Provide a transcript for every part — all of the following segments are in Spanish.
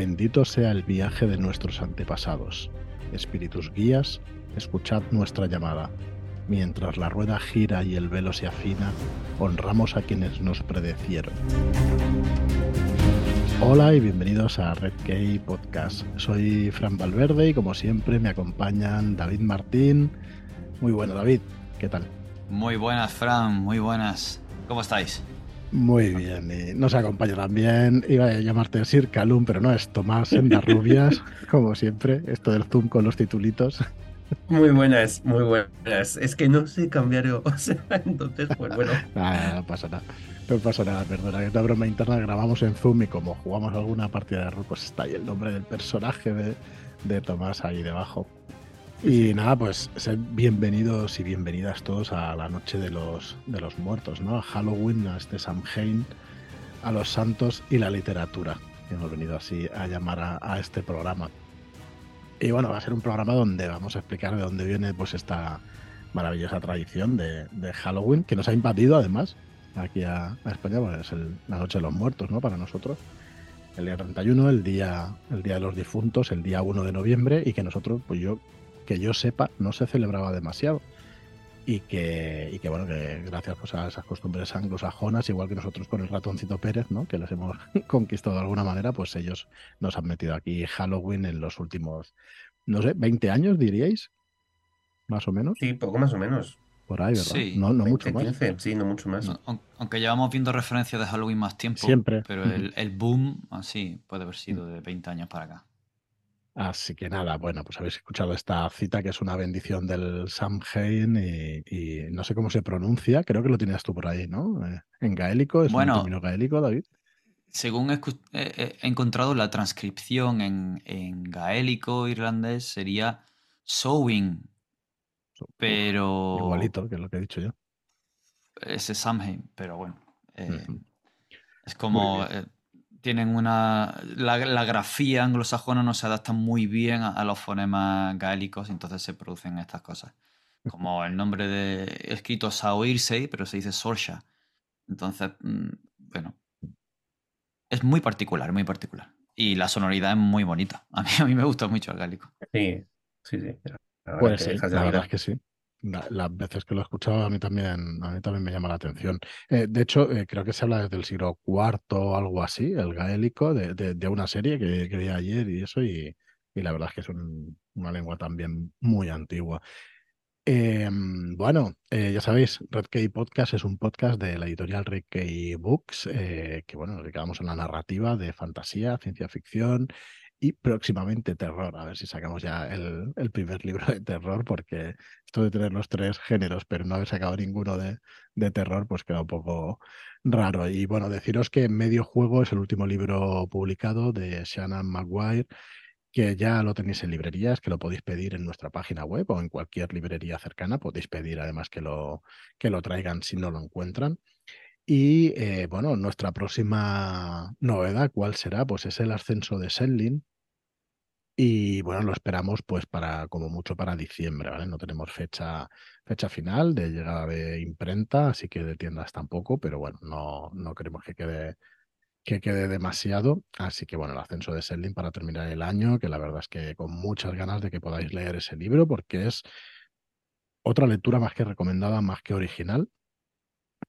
Bendito sea el viaje de nuestros antepasados. Espíritus guías, escuchad nuestra llamada. Mientras la rueda gira y el velo se afina, honramos a quienes nos predecieron. Hola y bienvenidos a Red Key Podcast. Soy Fran Valverde y como siempre me acompañan David Martín. Muy bueno, David. ¿Qué tal? Muy buenas, Fran. Muy buenas. ¿Cómo estáis? Muy bien, y nos acompaña también, iba a llamarte Sir Calum, pero no es Tomás Rubias, como siempre, esto del Zoom con los titulitos. Muy buenas, muy buenas. Es que no sé cambiar, o sea, entonces, pues bueno. no pasa nada, no pasa nada, perdona, esta broma interna grabamos en Zoom y como jugamos alguna partida de rol, pues está ahí el nombre del personaje de, de Tomás ahí debajo. Y nada, pues sed bienvenidos y bienvenidas todos a la noche de los, de los muertos, ¿no? A Halloween, a este Samhain, a los santos y la literatura. hemos venido así a llamar a, este programa. Y bueno, va a ser un programa donde vamos a explicar de dónde viene pues esta maravillosa tradición de, Halloween, que nos ha invadido además aquí a, España, pues es la noche de los muertos, ¿no? Para nosotros el día 31, el día, el día de los difuntos, el día 1 de noviembre, y que nosotros, pues yo que yo sepa, no se celebraba demasiado. Y que, y que bueno, que gracias pues, a esas costumbres anglosajonas, igual que nosotros con el ratoncito Pérez, ¿no? que les hemos conquistado de alguna manera, pues ellos nos han metido aquí Halloween en los últimos, no sé, 20 años, diríais, más o menos. Sí, poco más o menos. Por ahí, ¿verdad? no, no mucho más. sí, no mucho más. aunque llevamos viendo referencias de Halloween más tiempo. Siempre. Pero el, el boom, así, puede haber sido de 20 años para acá. Así que nada, bueno, pues habéis escuchado esta cita que es una bendición del Samhain y, y no sé cómo se pronuncia, creo que lo tenías tú por ahí, ¿no? Eh, en gaélico, es bueno, un término gaélico, David. Según he, encontrado la transcripción en, gaélico irlandés sería sowing, pero... Igualito que lo que he dicho yo. Ese Samhain, pero bueno. Eh, es como tienen una. La, grafía anglosajona no se adapta muy bien a, los fonemas gaélicos, entonces se producen estas cosas. Como el nombre de. escrito Saoirse, pero se dice Sorsha. Entonces, mm, bueno. Es muy particular, muy particular. Y la sonoridad es muy bonita. A mí, a mí me gusta mucho el gaélico. Sí, sí, sí. Pues sí, la verdad es que sí las veces que lo he escuchado a mí también, a mí también me llama la atención. Eh, de hecho, eh, creo que se habla desde el siglo IV o algo así, el gaélico, de, de, una serie que, vi ayer y eso, y, y la verdad es que es una lengua también muy antigua. Em, bueno, eh, ya sabéis, Red Key Podcast es un podcast de la editorial Red Key Books, que bueno, dedicamos a la narrativa de fantasía, ciencia ficción y próximamente terror. A ver si sacamos ya el, el, primer libro de terror, porque esto de tener los tres géneros, pero no haber sacado ninguno de, de, terror, pues queda un poco raro. Y bueno, deciros que Medio Juego es el último libro publicado de Shannon Maguire, que ya lo tenéis en librerías, que lo podéis pedir en nuestra página web o en cualquier librería cercana. Podéis pedir además que lo, que lo traigan si no lo encuentran. Y eh, bueno, nuestra próxima novedad, ¿cuál será? Pues es el ascenso de Selling, y bueno, lo esperamos pues para, como mucho para diciembre, ¿vale? No tenemos fecha, fecha final de llegada de imprenta, así que de tiendas tampoco, pero bueno, no, no queremos que quede, que quede demasiado. Así que bueno, el ascenso de Selling para terminar el año, que la verdad es que con muchas ganas de que podáis leer ese libro, porque es otra lectura más que recomendada, más que original.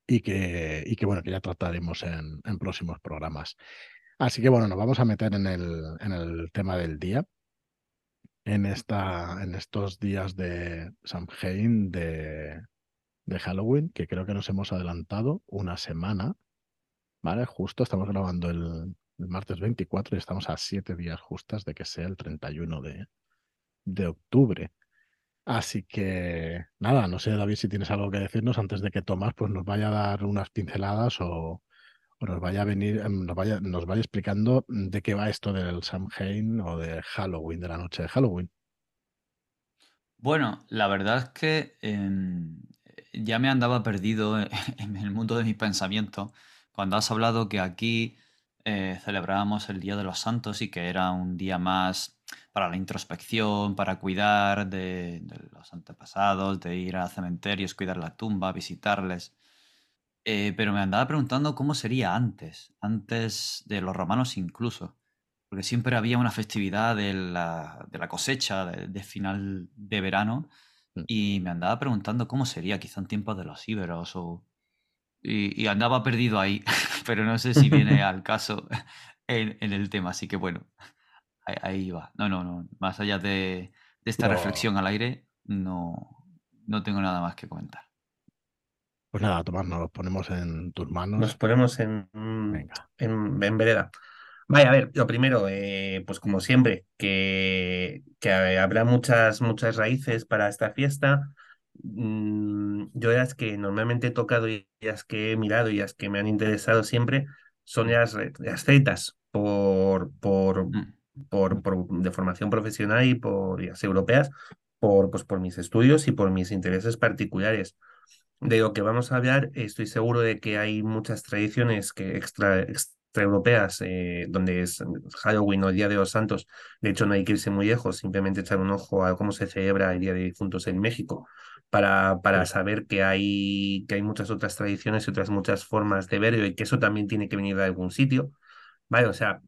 Y que, y que bueno, que ya trataremos en, próximos programas. Así que bueno, nos vamos a meter en el, en el tema del día en, esta, en estos días de Samhain, de, de Halloween, que creo que nos hemos adelantado una semana, ¿vale? Justo estamos grabando el, martes 24 y estamos a siete días justas de que sea el 31 de, de octubre. Así que nada, no sé David si tienes algo que decirnos antes de que Tomás pues, nos vaya a dar unas pinceladas o, nos vaya a venir, em, nos vaya, nos vaya explicando de qué va esto del Samhain o de Halloween, de la noche de Halloween. Bueno, la verdad es que em, ya me andaba perdido en el mundo de mis pensamientos cuando has hablado que aquí eh, celebrábamos el Día de los Santos y que era un día más para la introspección, para cuidar de, de los antepasados, de ir a cementerios, cuidar la tumba, visitarles. Eh, pero me andaba preguntando cómo sería antes, antes de los romanos incluso. porque siempre había una festividad de la, de la cosecha, de, final de verano, mm. y me andaba preguntando cómo sería quizá en tiempos de los íberos o... Y, andaba perdido ahí, pero no sé si viene al caso en, el tema, así que bueno, ahí, va. No, no, no, más allá de, esta reflexión al aire, no, no tengo nada más que comentar. Pues nada, Tomás, nos ponemos en tus manos. Nos ponemos en, en, vereda. Vaya, a ver, lo primero, eh, pues como siempre, que, que, habrá muchas, muchas raíces para esta fiesta. Mm, yo las que normalmente he tocado y las que he mirado y las que me han interesado siempre son las, las por, por, mm. Por, por, de formación profesional y por las europeas, por, pues, por mis estudios y por mis intereses particulares de lo que vamos a hablar, estoy seguro de que hay muchas tradiciones que extra, extraeuropeas, eh, donde es Halloween o el Día de los Santos. De hecho, no hay que irse muy lejos, simplemente echar un ojo a cómo se celebra el Día de Difuntos en México para, para saber que hay, que hay muchas otras tradiciones y otras muchas formas de verlo y que eso también tiene que venir de algún sitio. Vale, o sea,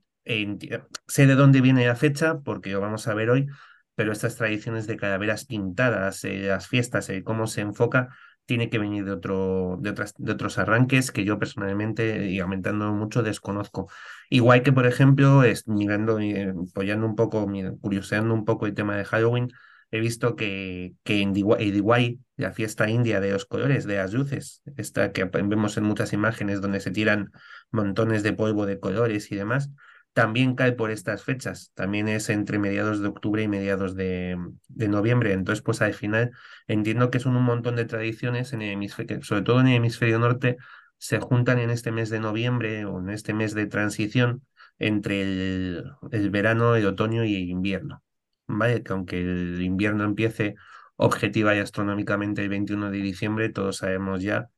sé de dónde viene la fecha porque lo vamos a ver hoy, pero estas tradiciones de calaveras pintadas, eh, las fiestas, eh, cómo se enfoca, tiene que venir de, otro, de, otros arranques que yo personalmente, y aumentando mucho, desconozco. Igual que, por ejemplo, mirando, eh, apoyando un poco, curioseando un poco el tema de Halloween, he visto que, que en Diwali, la fiesta india de los colores, de las luces, esta que vemos en muchas imágenes donde se tiran montones de polvo de colores y demás, también cae por estas fechas, también es entre mediados de octubre y mediados de, noviembre. Entonces, pues al final entiendo que son un montón de tradiciones en el hemisferio, sobre todo en el hemisferio norte, se juntan en este mes de noviembre o en este mes de transición entre el, verano, el otoño y el invierno. ¿Vale? Que aunque el invierno empiece objetiva y astronómicamente el 21 de diciembre, todos sabemos ya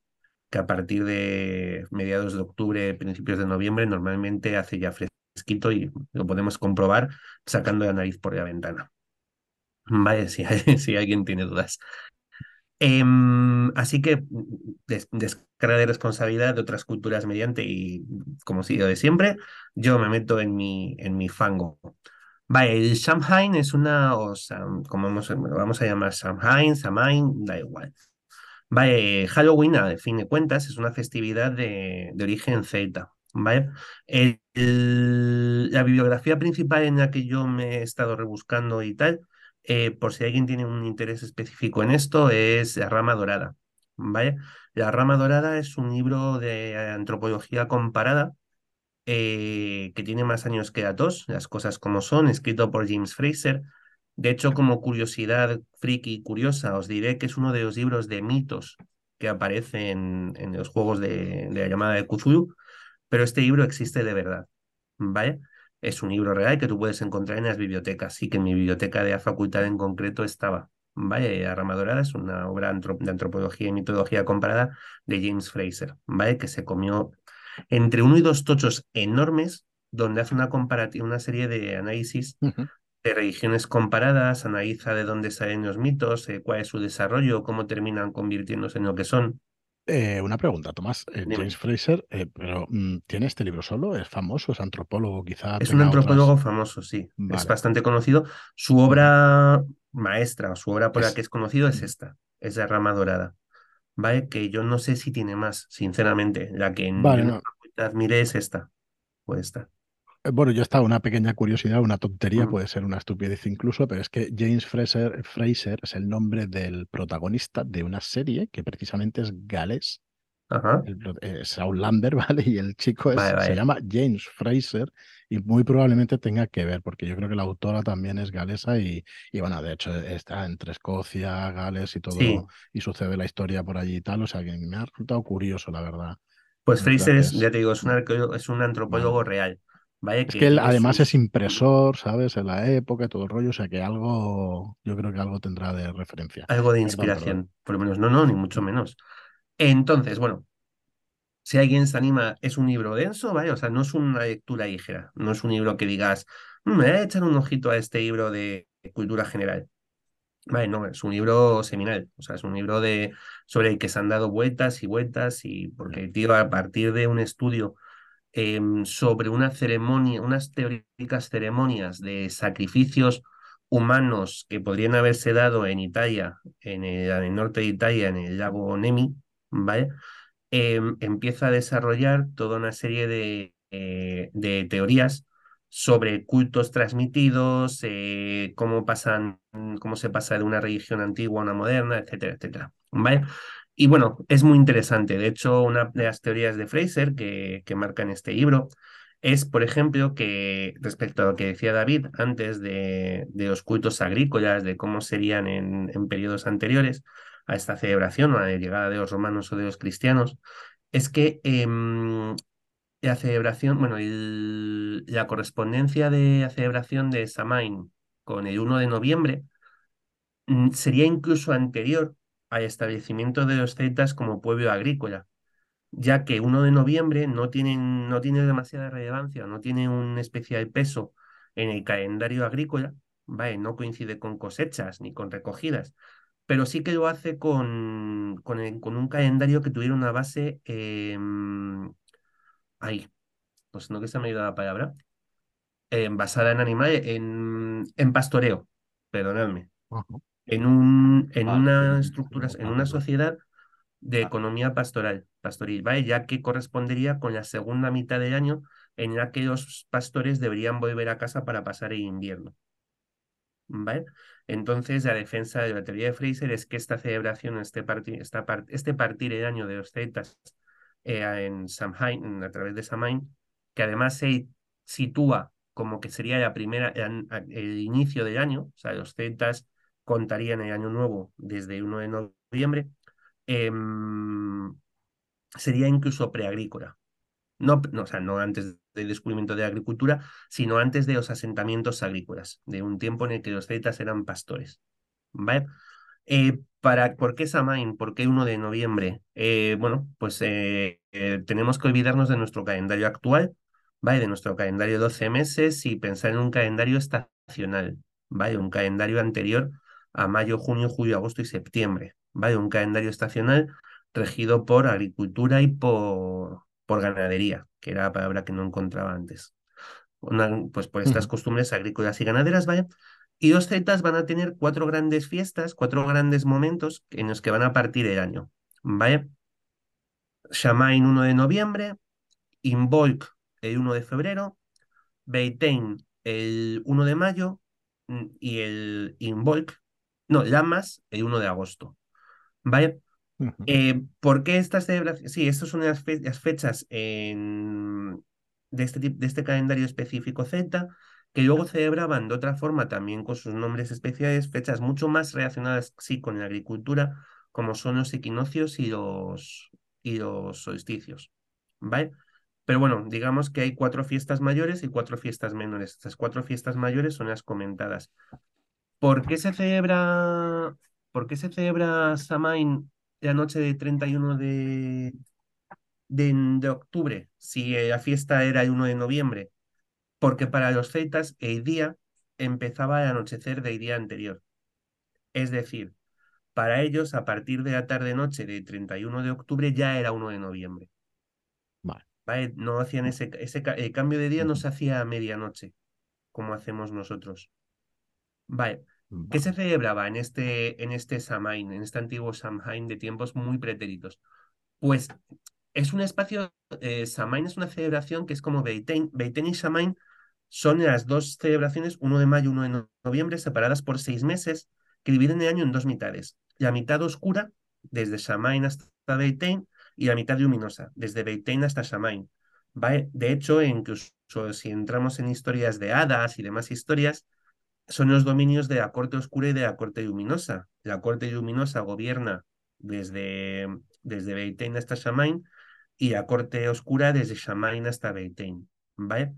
que a partir de mediados de octubre, principios de noviembre, normalmente hace ya fresco escrito y lo podemos comprobar sacando la nariz por la ventana. Vale, si, alguien tiene dudas. Em, así que descarga de responsabilidad de otras culturas mediante y como sido de siempre, yo me meto en mi, en mi fango. Vale, el Samhain es una, o sea, como vamos, vamos a llamar Samhain, da igual. Vale, Halloween, a fin de cuentas, es una festividad de, de origen celta. ¿Vale? la bibliografía principal en la que yo me he estado rebuscando y tal, eh, por si alguien tiene un interés específico en esto, es La Rama Dorada, ¿vale? La Rama Dorada es un libro de antropología comparada eh, que tiene más años que Atos, las cosas como son, escrito por James Fraser. De hecho, como curiosidad friki curiosa, os diré que es uno de los libros de mitos que aparecen en, los juegos de, de la llamada de Cthulhu pero este libro existe de verdad, ¿vale? Es un libro real que tú puedes encontrar en las bibliotecas, sí que en mi biblioteca de la facultad en concreto estaba. ¿Vale? La Rama Dorada es una obra de antropología y mitología comparada de James Fraser, ¿vale? Que se comió entre uno y dos tochos enormes, donde hace una comparativa, una serie de análisis de religiones comparadas, analiza de dónde salen los mitos, eh, cuál es su desarrollo, cómo terminan convirtiéndose en lo que son. Eh, una pregunta, Tomás. Eh, James Fraser, eh, pero mm, ¿tiene este libro solo? ¿Es famoso? ¿Es antropólogo quizá? Es un antropólogo famoso, sí. Es bastante conocido. Su obra maestra, su obra por la que es conocido es esta, es La Rama Dorada. ¿Vale? Que yo no sé si tiene más, sinceramente. La que en vale, no. admire es esta. Puede estar. Bueno, yo estaba una pequeña curiosidad, una tontería, puede ser una estupidez incluso, pero es que James Fraser, Fraser es el nombre del protagonista de una serie que precisamente es galés. Ajá. es Outlander, ¿vale? Y el chico se llama James Fraser y muy probablemente tenga que ver, porque yo creo que la autora también es galesa y, y bueno, de hecho está entre Escocia, Gales y todo, y sucede la historia por allí y tal, o sea que me ha resultado curioso, la verdad. Pues Fraser, es, ya te digo, es un, es un antropólogo real es que, él además es impresor, ¿sabes? En la época, todo el rollo, o sea que algo, yo creo que algo tendrá de referencia. Algo de inspiración, por lo menos. No, no, ni mucho menos. Entonces, bueno, si alguien se anima, es un libro denso, ¿vale? O sea, no es una lectura ligera, no es un libro que digas, mm, me voy a echar un ojito a este libro de cultura general. Vale, no, es un libro seminal, o sea, es un libro de, sobre el que se han dado vueltas y vueltas y porque, tío, a partir de un estudio em, sobre una ceremonia, unas teóricas ceremonias de sacrificios humanos que podrían haberse dado en Italia, en el, norte de Italia, en el lago Nemi, ¿vale? Em, empieza a desarrollar toda una serie de, eh, de teorías sobre cultos transmitidos, eh, cómo pasan, cómo se pasa de una religión antigua a una moderna, etcétera, etcétera. ¿Vale? Y bueno, es muy interesante. De hecho, una de las teorías de Fraser que, que marca en este libro es, por ejemplo, que respecto a lo que decía David antes de, de los cultos agrícolas, de cómo serían en, en periodos anteriores a esta celebración o a la llegada de los romanos o de los cristianos, es que em, la celebración, bueno, la correspondencia de la celebración de Samain con el 1 de noviembre mm, sería incluso anterior al establecimiento de los celtas como pueblo agrícola, ya que 1 de noviembre no tiene, no tiene demasiada relevancia, no tiene un especial peso en el calendario agrícola, ¿vale? no coincide con cosechas ni con recogidas, pero sí que lo hace con, con, con un calendario que tuviera una base em, ahí, pues no que se me ha ido la palabra, eh, basada en animales, en, en pastoreo, perdonadme, en, un, en una estructura, en una sociedad de economía pastoral, pastoril, ¿vale? Ya que correspondería con la segunda mitad del año en la que los pastores deberían volver a casa para pasar el invierno. ¿Vale? Entonces, la defensa de la teoría de Fraser es que esta celebración, este, partir, esta este partir el año de los celtas eh, en Samhain, a través de Samhain, que además se sitúa como que sería la primera, el, inicio del año, o sea, los celtas contarían el año nuevo desde el 1 de noviembre, em, sería incluso preagrícola. No, no, o sea, no antes del descubrimiento de la agricultura, sino antes de los asentamientos agrícolas, de un tiempo en el que los celtas eran pastores. ¿Vale? Eh, para, ¿Por qué Samain? ¿Por qué 1 de noviembre? Eh, bueno, pues eh, tenemos que olvidarnos de nuestro calendario actual, ¿vale? De nuestro calendario de 12 meses y pensar en un calendario estacional, ¿vale? Un calendario anterior a mayo, junio, julio, agosto y septiembre, ¿vale? Un calendario estacional regido por agricultura y por, por ganadería, que era la palabra que no encontraba antes. pues por estas costumbres agrícolas y ganaderas, ¿vale? Y los celtas van a tener cuatro grandes fiestas, cuatro grandes momentos en los que van a partir el año. ¿Vale? Shamain 1 de noviembre, Involk el 1 de febrero, Beitain el 1 de mayo mm, y el Involk, no, Lamas el 1 de agosto. ¿Vale? Eh, ¿Por qué estas celebraciones? Sí, estas son las, fechas en... de, este, de este calendario específico celta que luego celebraban de otra forma también con sus nombres especiales fechas mucho más relacionadas sí con la agricultura, como son los equinoccios y los, y los solsticios. ¿Vale? Pero bueno, digamos que hay cuatro fiestas mayores y cuatro fiestas menores. Estas cuatro fiestas mayores son las comentadas. ¿Por qué se celebra, por qué se celebra Samain la noche de 31 de, de, de octubre si la fiesta era el 1 de noviembre? porque para los celtas el día empezaba al anochecer del día anterior. Es decir, para ellos a partir de la tarde-noche del 31 de octubre ya era 1 de noviembre. Vale. No hacían ese, ese el cambio de día no se hacía a medianoche, como hacemos nosotros. Vale. ¿Qué se celebraba en este, en este Samain, en este antiguo Samhain de tiempos muy pretéritos? Pues es un espacio, eh, Samain es una celebración que es como Beiten, Beiten y Samain son las dos celebraciones, 1 de mayo y 1 de noviembre, separadas por seis meses, que dividen el año en dos mitades. La mitad oscura, desde Samain hasta Beitein, y la mitad luminosa, desde Beitein hasta Samain. De hecho, incluso si entramos en historias de hadas y demás historias, son los dominios de la corte oscura y de la corte luminosa. La corte luminosa gobierna desde, desde hasta Shamain y la corte oscura desde Shamain hasta Beitein. ¿vale?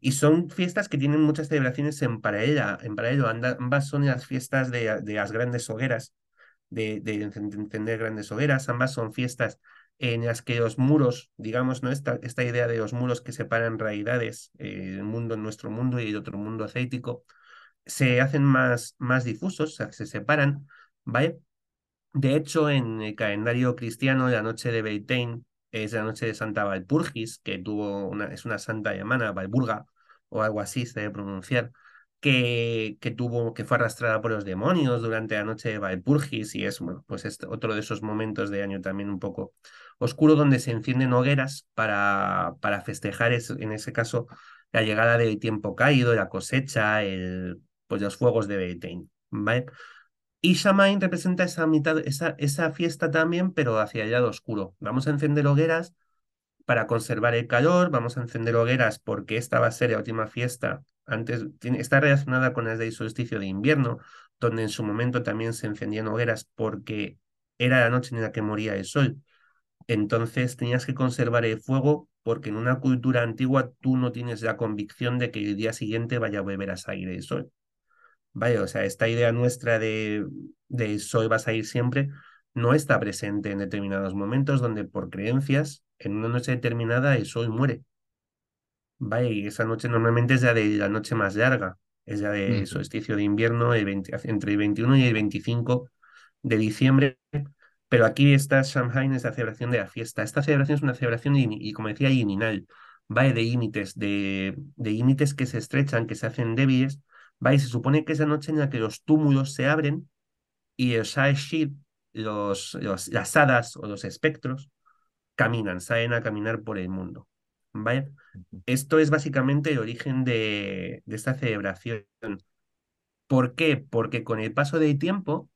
Y son fiestas que tienen muchas celebraciones en paralelo. En paralelo. Ambas son las fiestas de, de las grandes hogueras, de, de, encender grandes hogueras. Ambas son fiestas en las que los muros, digamos, ¿no? esta, esta idea de los muros que separan realidades, eh, el mundo, nuestro mundo y el otro mundo acético, se hacen más, más difusos, se separan, ¿vale? De hecho, en el calendario cristiano, la noche de Beitain es la noche de Santa Valpurgis, que tuvo una, es una santa alemana, Valburga, o algo así se debe pronunciar, que, que, tuvo, que fue arrastrada por los demonios durante la noche de Valpurgis, y es, bueno, pues es otro de esos momentos de año también un poco oscuro donde se encienden hogueras para, para festejar, en ese caso, la llegada del tiempo caído, la cosecha, el, pues los fuegos de Beltane, ¿vale? Y Shamain representa esa mitad, esa, esa fiesta también, pero hacia el lado oscuro. Vamos a encender hogueras para conservar el calor, vamos a encender hogueras porque esta va a ser la última fiesta. Antes está relacionada con el solsticio de invierno, donde en su momento también se encendían hogueras porque era la noche en la que moría el sol. Entonces tenías que conservar el fuego porque en una cultura antigua tú no tienes la convicción de que el día siguiente vaya a volver a salir el sol. Vaya, o sea, esta idea nuestra de, de sol va a salir siempre no está presente en determinados momentos donde por creencias en una noche determinada el sol muere. Vaya, y esa noche normalmente es ya de la noche más larga, es ya de solsticio de invierno entre el 21 y el 25 de diciembre, pero aquí está Shanghai, es la celebración de la fiesta. Esta celebración es una celebración, y, como decía, yininal, va de límites, de, de límites que se estrechan, que se hacen débiles, y se supone que es la noche en la que los túmulos se abren y el Shah los, los, las hadas o los espectros, caminan, salen a caminar por el mundo. ¿Vale? Esto es básicamente el origen de, de esta celebración. ¿Por qué? Porque con el paso del tiempo,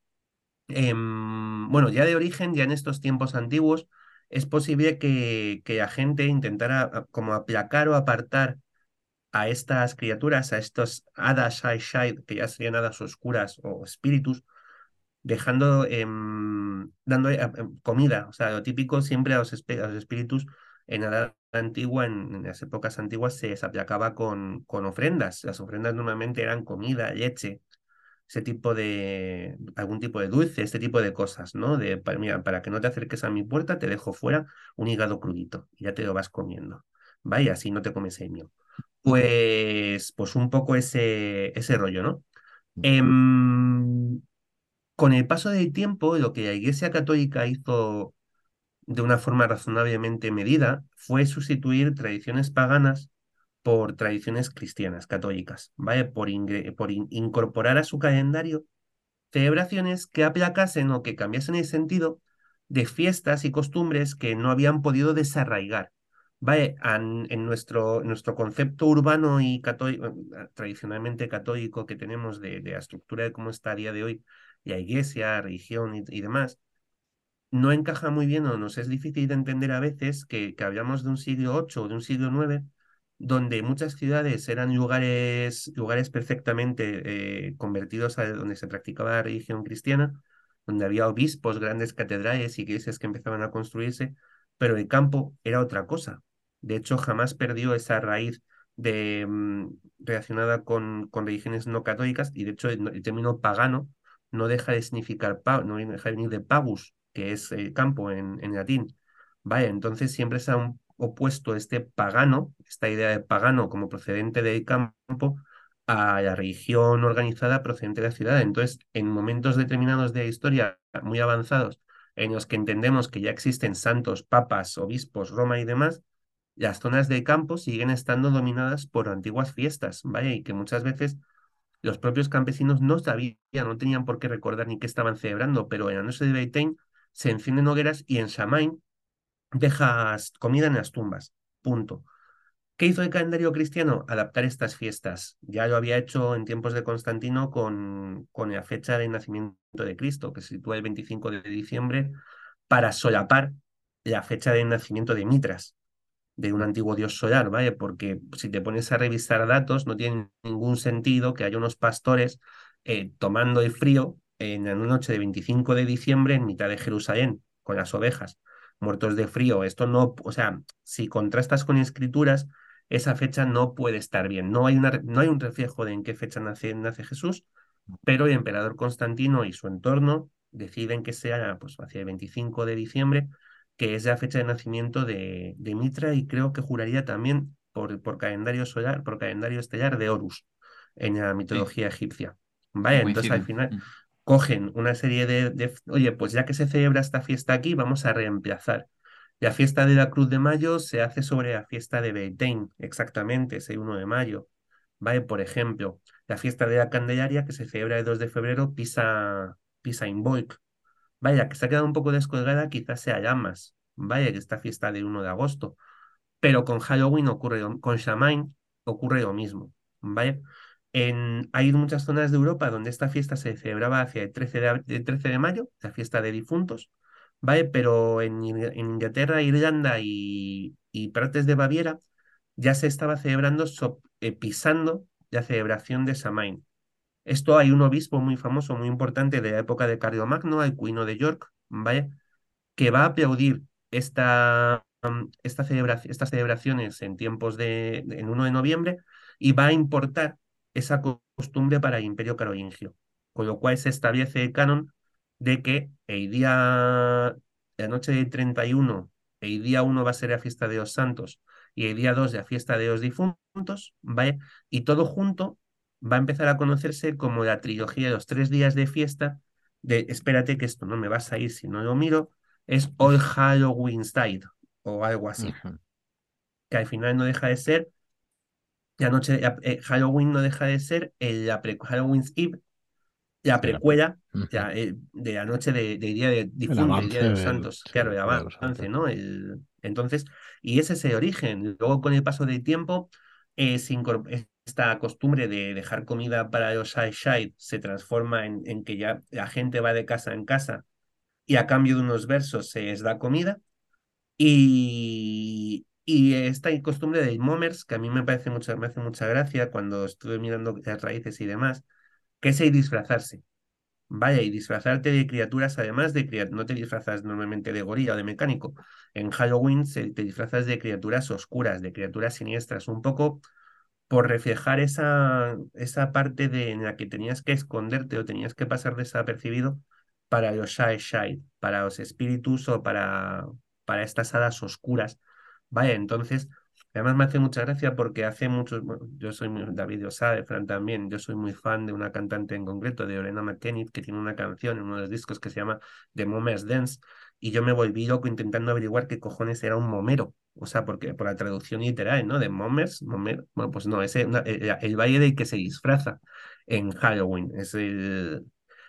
em, bueno, ya de origen, ya en estos tiempos antiguos, es posible que, que la gente intentara como aplacar o apartar a estas criaturas, a estos hadas, que ya serían hadas oscuras o espíritus, dejando, em, dando eh, em, comida, o sea, lo típico siempre a los, espíritus en la edad antigua, en, las épocas antiguas, se, aplacaba con, con ofrendas. Las ofrendas normalmente eran comida, leche, ese tipo de, algún tipo de dulce, este tipo de cosas, ¿no? De, para, para que no te acerques a mi puerta, te dejo fuera un hígado crudito y ya te lo vas comiendo. Vaya, así no te comes el mío. Pues, pues un poco ese, ese rollo, ¿no? Em, con el paso del tiempo, lo que la Iglesia Católica hizo de una forma razonablemente medida fue sustituir tradiciones paganas por tradiciones cristianas, católicas, ¿vale? Por, por incorporar a su calendario celebraciones que aplacasen o que cambiasen el sentido de fiestas y costumbres que no habían podido desarraigar. ¿Vale? En, nuestro, nuestro concepto urbano y católico, tradicionalmente católico que tenemos de, de la estructura de cómo está a día de hoy, y a iglesia, religión y, demás, no encaja muy bien o nos es difícil de entender a veces que, que hablamos de un siglo VIII o de un siglo IX, donde muchas ciudades eran lugares, lugares perfectamente eh, convertidos a donde se practicaba la religión cristiana, donde había obispos, grandes catedrales, iglesias que empezaban a construirse, pero el campo era otra cosa. De hecho, jamás perdió esa raíz de, mm, relacionada con, con religiones no católicas, y de hecho el término pagano no deja de significar, no deja de venir de pagus, que es el campo en, en latín. Vaya, entonces siempre se ha opuesto este pagano, esta idea de pagano como procedente del campo, a la religión organizada procedente de la ciudad. Entonces, en momentos determinados de la historia muy avanzados, en los que entendemos que ya existen santos, papas, obispos, Roma y demás, las zonas de campo siguen estando dominadas por antiguas fiestas, ¿vale? Y que muchas veces los propios campesinos no sabían, no tenían por qué recordar ni qué estaban celebrando, pero en la noche de Beitain se encienden hogueras y en Shamain dejas comida en las tumbas. Punto. ¿Qué hizo el calendario cristiano? Adaptar estas fiestas. Ya lo había hecho en tiempos de Constantino con, con la fecha de nacimiento de Cristo, que se sitúa el 25 de diciembre, para solapar la fecha de nacimiento de Mitras de un antiguo dios solar, ¿vale? Porque si te pones a revisar datos, no tiene ningún sentido que haya unos pastores eh, tomando el frío en una noche de 25 de diciembre en mitad de Jerusalén, con las ovejas, muertos de frío. Esto no, o sea, si contrastas con escrituras, esa fecha no puede estar bien. No hay, una, no hay un reflejo de en qué fecha nace, nace Jesús, pero el emperador Constantino y su entorno deciden que sea pues, hacia el 25 de diciembre que es la fecha de nacimiento de, de Mitra y creo que juraría también por, por, calendario solar, por calendario estelar de Horus en la mitología egipcia. Vaya, entonces al final mm. cogen una serie de, de, oye, pues ya que se celebra esta fiesta aquí, vamos a reemplazar La fiesta de la Cruz de Mayo se hace sobre la fiesta de Beltane, exactamente, ese 1 de mayo. ¿Vale? Por ejemplo, la fiesta de la Candelaria, que se celebra el 2 de febrero, pisa, pisa in. Vaya, que se ha quedado un poco descolgada, quizás sea Llamas. Vaya, que esta fiesta del 1 de agosto. Pero con Halloween ocurre, con Shamain ocurre lo mismo. En, hay muchas zonas de Europa donde esta fiesta se celebraba hacia el 13 de, 13 de mayo, la fiesta de difuntos, ¿vale? Pero en, Inglaterra, Irlanda y, partes de Baviera ya se estaba celebrando, eh, pisando la celebración de Samain. Esto hay un obispo muy famoso, muy importante de la época de Carlomagno, el cuino de York, ¿vale? Que va a aplaudir esta, esta celebración, estas celebraciones en tiempos de, en 1 de noviembre y va a importar esa costumbre para el imperio carolingio, con lo cual se establece el canon de que el día, la noche del 31, el día 1 va a ser la fiesta de los santos y el día 2 la fiesta de los difuntos, ¿vale? Y todo junto va a empezar a conocerse como la trilogía de los tres días de fiesta de espérate que esto no me va a salir si no lo miro, es All Halloween's Tide o algo así. Que al final no deja de ser la noche eh, Halloween no deja de ser el, la Halloween's Eve, la precuela eh, de la noche de, día de difunto, el día de los santos, claro, el avance, ¿no? El, entonces, y ese es el origen. Luego, con el paso del tiempo, eh, esta costumbre de dejar comida para los Shai se transforma en, en, que ya la gente va de casa en casa y a cambio de unos versos se les da comida. Y, y esta costumbre de momers, que a mí me parece mucho, me hace mucha gracia cuando estuve mirando las raíces y demás, que es el disfrazarse. Vaya, y disfrazarte de criaturas, además de criaturas, no te disfrazas normalmente de gorila o de mecánico. En Halloween te disfrazas de criaturas oscuras, de criaturas siniestras, un poco por reflejar esa, esa parte de, en la que tenías que esconderte o tenías que pasar desapercibido para los Shai Shai, para los espíritus o para, para estas hadas oscuras. Vaya, entonces, además me hace mucha gracia porque hace muchos, yo soy muy, David Fran también, yo soy muy fan de una cantante en concreto, de Orena McKennitt, que tiene una canción en uno de los discos que se llama The Momers Dance, y yo me volví loco intentando averiguar qué cojones era un momero, o sea, porque por la traducción literal, ¿no? De momers, momer, bueno, pues no, es el, el, valle del que se disfraza en Halloween, es el,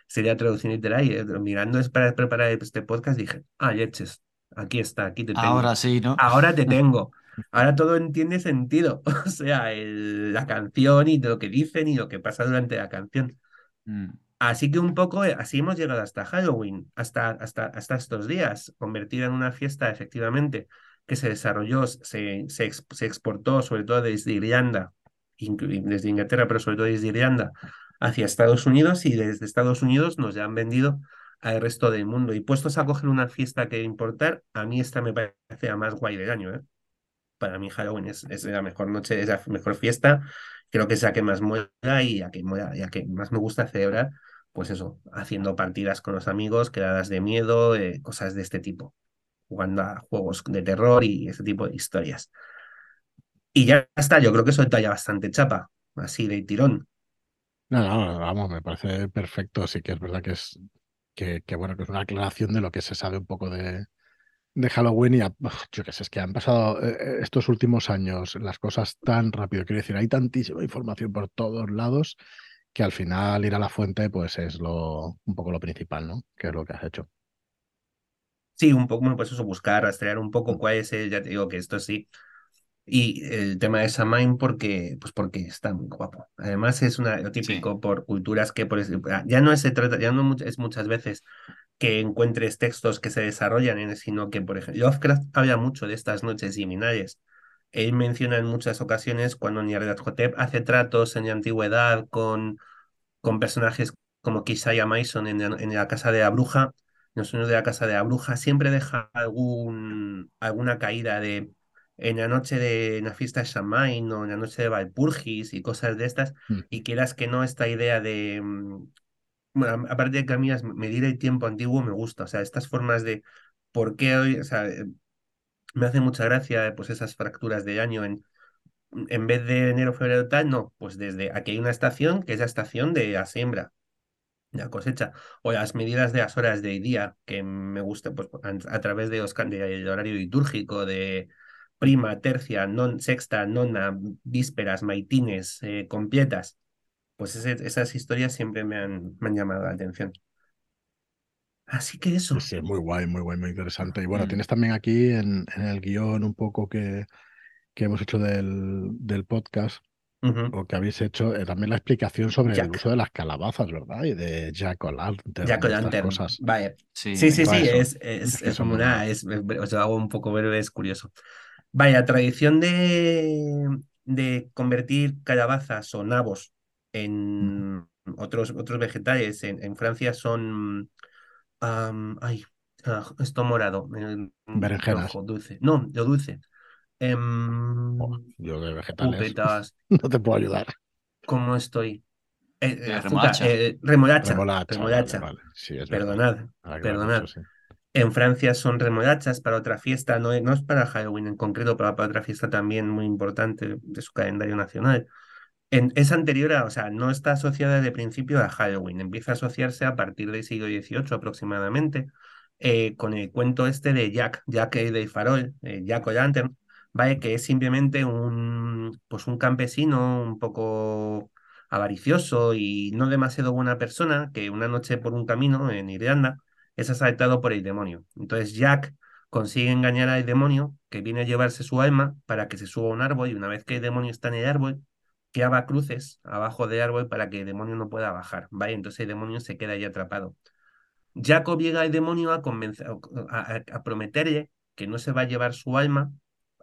sería traducción literal, y eh, mirando es para preparar este podcast dije, ah, leches, aquí está, aquí te tengo. Ahora sí, ¿no? Ahora te tengo. Ahora todo entiende sentido. O sea, la canción y lo que dicen y lo que pasa durante la canción. Mm. Así que un poco eh, así hemos llegado hasta Halloween, hasta, hasta, hasta estos días, convertida en una fiesta efectivamente que se desarrolló, se, se, exportó sobre todo desde Irlanda, desde Inglaterra, pero sobre todo desde Irlanda, hacia Estados Unidos y desde Estados Unidos nos ya han vendido al resto del mundo. Y puestos a coger una fiesta que importar, a mí esta me parece la más guay del año. ¿eh? Para mí Halloween es, es, la mejor noche, es la mejor fiesta. Creo que es la que más mola y la que, y que más me gusta celebrar. Pues eso, haciendo partidas con los amigos, quedadas de miedo, eh, cosas de este tipo. Jugando a juegos de terror y ese tipo de historias. Y ya está, yo creo que suelta ya bastante chapa, así de tirón. No, no, vamos, me parece perfecto. Sí que es verdad que es que, bueno, que es una aclaración de lo que se sabe un poco de, de Halloween y yo qué sé, es que han pasado eh, eh, estos últimos años las cosas tan rápido, quiero decir, hay tantísima información por todos lados que al final ir a la fuente pues es lo un poco lo principal, ¿no? Que es lo que has hecho. Sí, un poco, pues eso, buscar, rastrear un poco cuál es el, ya te digo que esto sí, y el tema de Samain porque, pues porque está muy guapo. Además es una, lo típico por culturas que por, ah, ya no es, se trata, ya no es muchas veces que encuentres textos que se desarrollan en sino que, por ejemplo, Lovecraft habla mucho de estas noches liminales. Él menciona en muchas ocasiones cuando Nyarlathotep hace tratos en la antigüedad con, con personajes como Kisaya Mason en, en la casa de la bruja, en los sueños de la casa de la bruja, siempre deja algún, alguna caída de en la noche de la fiesta de Shamain o en la noche de Valpurgis y cosas de estas, mm. y quieras que no, esta idea de, mm, bueno, aparte de que a mí medir el tiempo antiguo me gusta, o sea, estas formas de por qué hoy, o sea, eh, me hace mucha gracia pues esas fracturas de año en, en vez de enero, febrero, tal, no, pues desde aquí hay una estación que es la estación de la siembra. la cosecha, o las medidas de las horas de día, que me gusta pues, a, través de los, del horario litúrgico, de prima, tercia, non, sexta, nona, vísperas, maitines, eh, completas. Pues esas historias siempre me han, me han llamado la atención. Así que eso. Sí, muy guay, muy guay, muy interesante. Y bueno, mm. tienes también aquí en, en, el guion un poco que, que hemos hecho del, del podcast, o que habéis hecho, eh, también la explicación sobre el uso de las calabazas, ¿verdad? Y de Jack O'Lantern. Jack O'Lantern. Vale. Sí, sí, sí, sí es, es, es, como una, es, os hago un poco ver, es curioso. Vaya, tradición de, de convertir calabazas o nabos en otros, otros vegetales. En, en Francia son ay, ah, esto morado. Berenjenas. dulce. No, lo dulce. Em, yo de vegetales. no te puedo ayudar. ¿Cómo estoy? Eh, eh, eh remolacha. remolacha. perdonad. perdonad. En Francia son remolachas para otra fiesta, no, no es para Halloween en concreto, pero para otra fiesta también muy importante de su calendario nacional es anterior a, o sea, no está asociada de principio a Halloween, empieza a asociarse a partir del siglo XVIII aproximadamente, eh, con el cuento este de Jack, Jack de Farol, eh, Jack O'Lantern, ¿vale? que es simplemente un, pues un campesino un poco avaricioso y no demasiado buena persona, que una noche por un camino en Irlanda es asaltado por el demonio. Entonces Jack consigue engañar al demonio que viene a llevarse su alma para que se suba a un árbol y una vez que el demonio está en el árbol, haga cruces abajo de árbol para que el demonio no pueda bajar, ¿vale? Entonces el demonio se queda ahí atrapado. Jacob llega al demonio a, convencer, a, prometerle que no se va a llevar su alma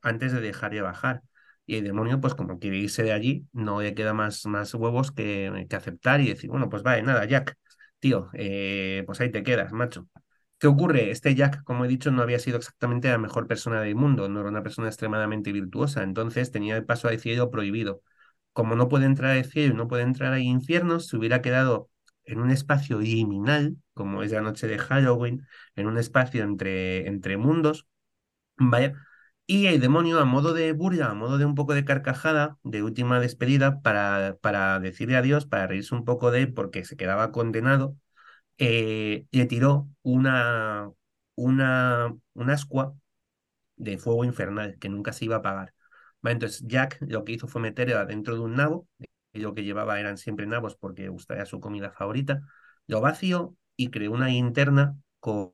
antes de dejarle bajar. Y el demonio, pues como quiere irse de allí, no le queda más, más huevos que, que aceptar y decir, bueno, pues vale, nada, Jack, tío, eh, pues ahí te quedas, macho. ¿Qué ocurre? Este Jack, como he dicho, no había sido exactamente la mejor persona del mundo, no era una persona extremadamente virtuosa, entonces tenía el paso al cielo prohibido como no puede entrar al cielo no puede entrar al infierno, se hubiera quedado en un espacio liminal, como es la noche de Halloween, en un espacio entre, entre mundos, ¿vale? Y el demonio, a modo de burla, a modo de un poco de carcajada, de última despedida, para, para decirle adiós, para reírse un poco de él, porque se quedaba condenado, eh, le tiró una, una, una ascua de fuego infernal que nunca se iba a apagar. Entonces Jack lo que hizo fue meter dentro de un nabo, y lo que llevaba eran siempre nabos porque gustaba su comida favorita, lo vació y creó una linterna con,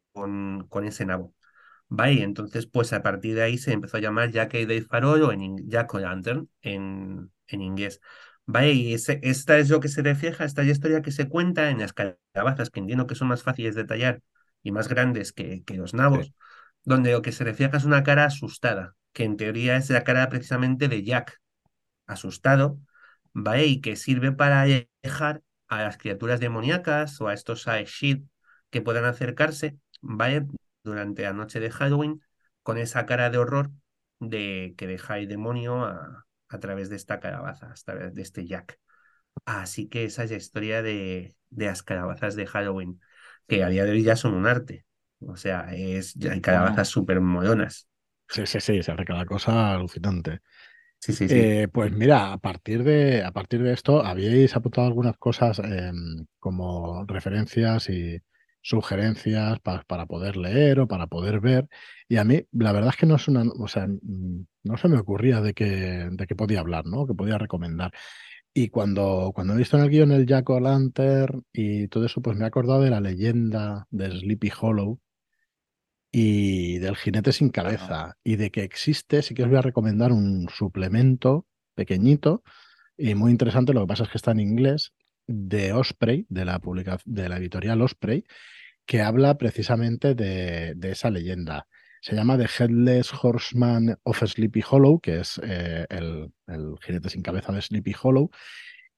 con, ese nabo. ¿Vale? Entonces, pues a partir de ahí se empezó a llamar Jack de Farol o en Jack Lantern en, en inglés. ¿Vale? Y ese, esta es lo que se refleja, esta es la historia que se cuenta en las calabazas, que entiendo que son más fáciles de tallar y más grandes que, que los nabos, donde lo que se refleja es una cara asustada, que en teoría es la cara precisamente de Jack, asustado, ¿vale? Y que sirve para alejar a las criaturas demoníacas o a estos Shit que puedan acercarse, ¿vale? Durante la noche de Halloween, con esa cara de horror de que deja el demonio a, a través de esta calabaza, a través de este Jack. Así que esa es la historia de, de las calabazas de Halloween, que a día de hoy ya son un arte. O sea, es, hay calabazas súper molonas. Sí, sí, sí, se hace cada cosa alucinante. Sí, sí, sí. Eh, pues mira, a partir de, a partir de esto, habíais apuntado algunas cosas em, como referencias y sugerencias para poder leer o para poder ver. Y a mí, la verdad es que no es una, o sea, mm, no se me ocurría de que, de que podía hablar, ¿no? Que podía recomendar. Y cuando, cuando he visto en el guion el Jack O'Lantern y todo eso, pues me he acordado de la leyenda de Sleepy Hollow, y del jinete sin cabeza y de que existe, sí que os voy a recomendar un suplemento pequeñito y muy interesante, lo que pasa es que está en inglés, de Osprey, de la, de la editorial Osprey, que habla precisamente de, esa leyenda. Se llama The Headless Horseman of Sleepy Hollow, que es eh, el, el jinete sin cabeza de Sleepy Hollow,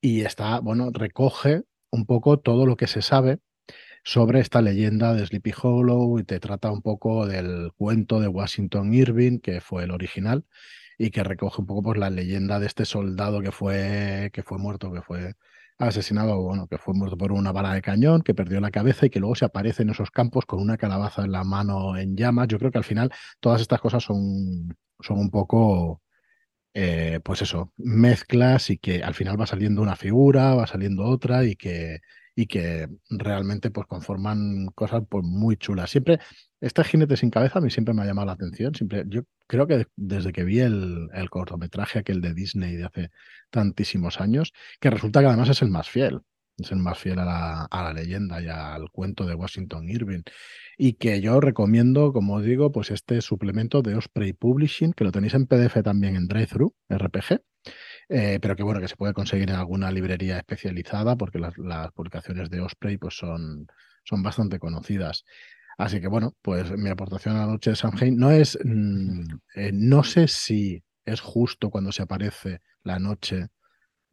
y está, bueno, recoge un poco todo lo que se sabe sobre esta leyenda de Sleepy Hollow y te trata un poco del cuento de Washington Irving, que fue el original, y que recoge un poco pues, la leyenda de este soldado que fue, que fue muerto, que fue asesinado, bueno, que fue muerto por una bala de cañón, que perdió la cabeza y que luego se aparece en esos campos con una calabaza en la mano en llamas. Yo creo que al final todas estas cosas son, son un poco, eh, pues eso, mezclas y que al final va saliendo una figura, va saliendo otra y que, y que realmente pues conforman cosas pues muy chulas. Siempre, este jinete sin cabeza a mí siempre me ha llamado la atención. Siempre, yo creo que desde que vi el, el cortometraje aquel de Disney de hace tantísimos años, que resulta que además es el más fiel es el más fiel a la, a la, leyenda y al cuento de Washington Irving. Y que yo recomiendo, como digo, pues este suplemento de Osprey Publishing, que lo tenéis en PDF también en Drive-Thru RPG, eh, pero que bueno, que se puede conseguir en alguna librería especializada, porque las, las publicaciones de Osprey pues son, son bastante conocidas. Así que bueno, pues mi aportación a la noche de Samhain no es, mm, eh, no sé si es justo cuando se aparece la noche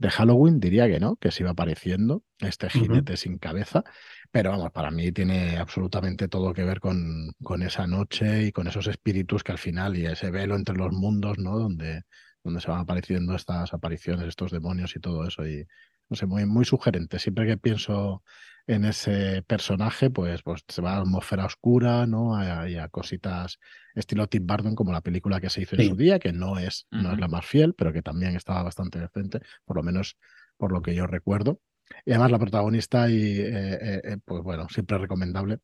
de Halloween diría que no, que se iba apareciendo este jinete sin cabeza, pero vamos, para mí tiene absolutamente todo que ver con, con, esa noche y con esos espíritus que al final y ese velo entre los mundos, ¿no? Donde, donde se van apareciendo estas apariciones, estos demonios y todo eso. Y no sé, muy, muy sugerente. Siempre que pienso en ese personaje, pues, pues se va a la atmósfera oscura, ¿no? Y a, cositas estilo Tim Burton, como la película que se hizo en su día, que no es, no es la más fiel, pero que también estaba bastante decente, por lo menos por lo que yo recuerdo. Y además la protagonista, y eh, eh, eh, pues bueno, siempre recomendable.